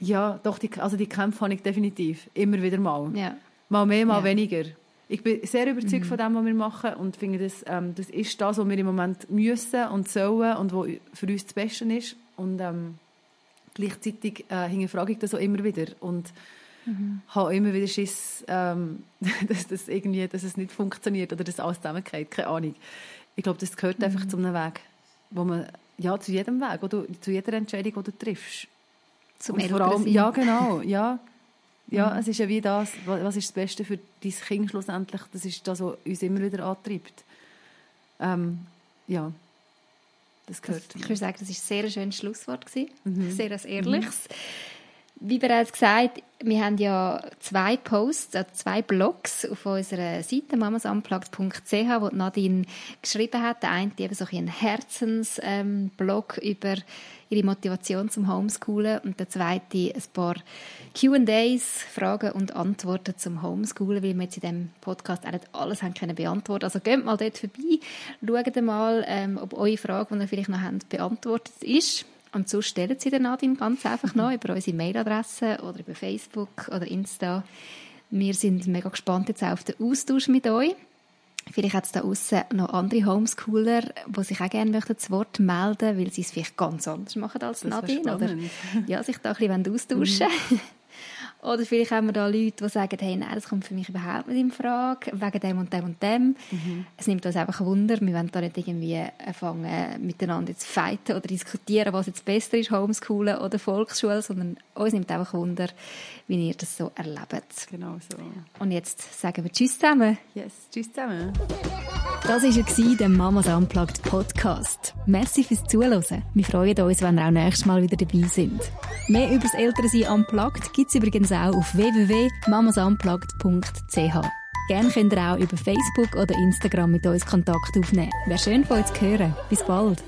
ja, doch, die, also die Kämpfe habe ich definitiv, immer wieder mal. Ja. Mal mehr, mal ja. weniger. Ich bin sehr überzeugt mhm. von dem, was wir machen und finde, das, ähm, das ist das, was wir im Moment müssen und sollen und was für uns das Beste ist. Und ähm, gleichzeitig äh, hinterfrage ich das auch immer wieder und mhm. habe immer wieder Schiss, ähm, dass, das irgendwie, dass es nicht funktioniert oder dass alles zusammengeht. Keine Ahnung. Ich glaube, das gehört mhm. einfach zu einem Weg, wo man, ja, zu jedem Weg, oder zu jeder Entscheidung, die du triffst. Zum vor allem, Ja, genau, ja. Ja, mhm. es ist ja wie das, was ist das Beste für dein Kind schlussendlich, das ist das, was uns immer wieder antreibt. Ähm, ja, das gehört. Das, ich würde sagen, das war ein sehr schönes Schlusswort. Mhm. Sehr ein ehrliches. Mhm. Wie bereits gesagt, wir haben ja zwei Posts, also zwei Blogs auf unserer Seite mamasunplugged.ch, wo Nadine geschrieben hat. Der eine eben so ein Herzensblog ähm, über ihre Motivation zum Homeschoolen und der zweite ein paar Q&As, Fragen und Antworten zum Homeschoolen, weil wir jetzt in diesem Podcast auch nicht alles haben können beantworten. Also geht mal dort vorbei, schaut mal, ähm, ob eure Frage, die ihr vielleicht noch habt, beantwortet ist. Und so stellen Sie den Nadine ganz einfach noch über unsere Mailadresse oder über Facebook oder Insta. Wir sind mega gespannt jetzt auf den Austausch mit euch. Vielleicht hat es da außen noch andere Homeschooler, die sich auch gerne möchten, das Wort melden, weil sie es vielleicht ganz anders machen als das Nadine. Oder ja, sich da ein bisschen austauschen mhm. Oder vielleicht haben wir da Leute, die sagen, hey, nein, das kommt für mich überhaupt nicht in Frage, wegen dem und dem und dem. Mhm. Es nimmt uns einfach Wunder. Wir wollen da nicht irgendwie anfangen, miteinander zu fighten oder diskutieren, was jetzt besser ist, Homeschoolen oder Volksschule, sondern uns nimmt einfach Wunder, wie ihr das so erlebt. Genau so. Und jetzt sagen wir Tschüss zusammen. Yes, Tschüss zusammen. Das war der Mamas Unplugged Podcast. Merci fürs Zuhören. Wir freuen uns, wenn ihr auch nächstes Mal wieder dabei sind. Mehr über das Elternsein Unplugged gibt es übrigens auch auf www.mamasunplugged.ch. Gerne könnt ihr auch über Facebook oder Instagram mit uns Kontakt aufnehmen. Wäre schön von euch zu hören. Bis bald.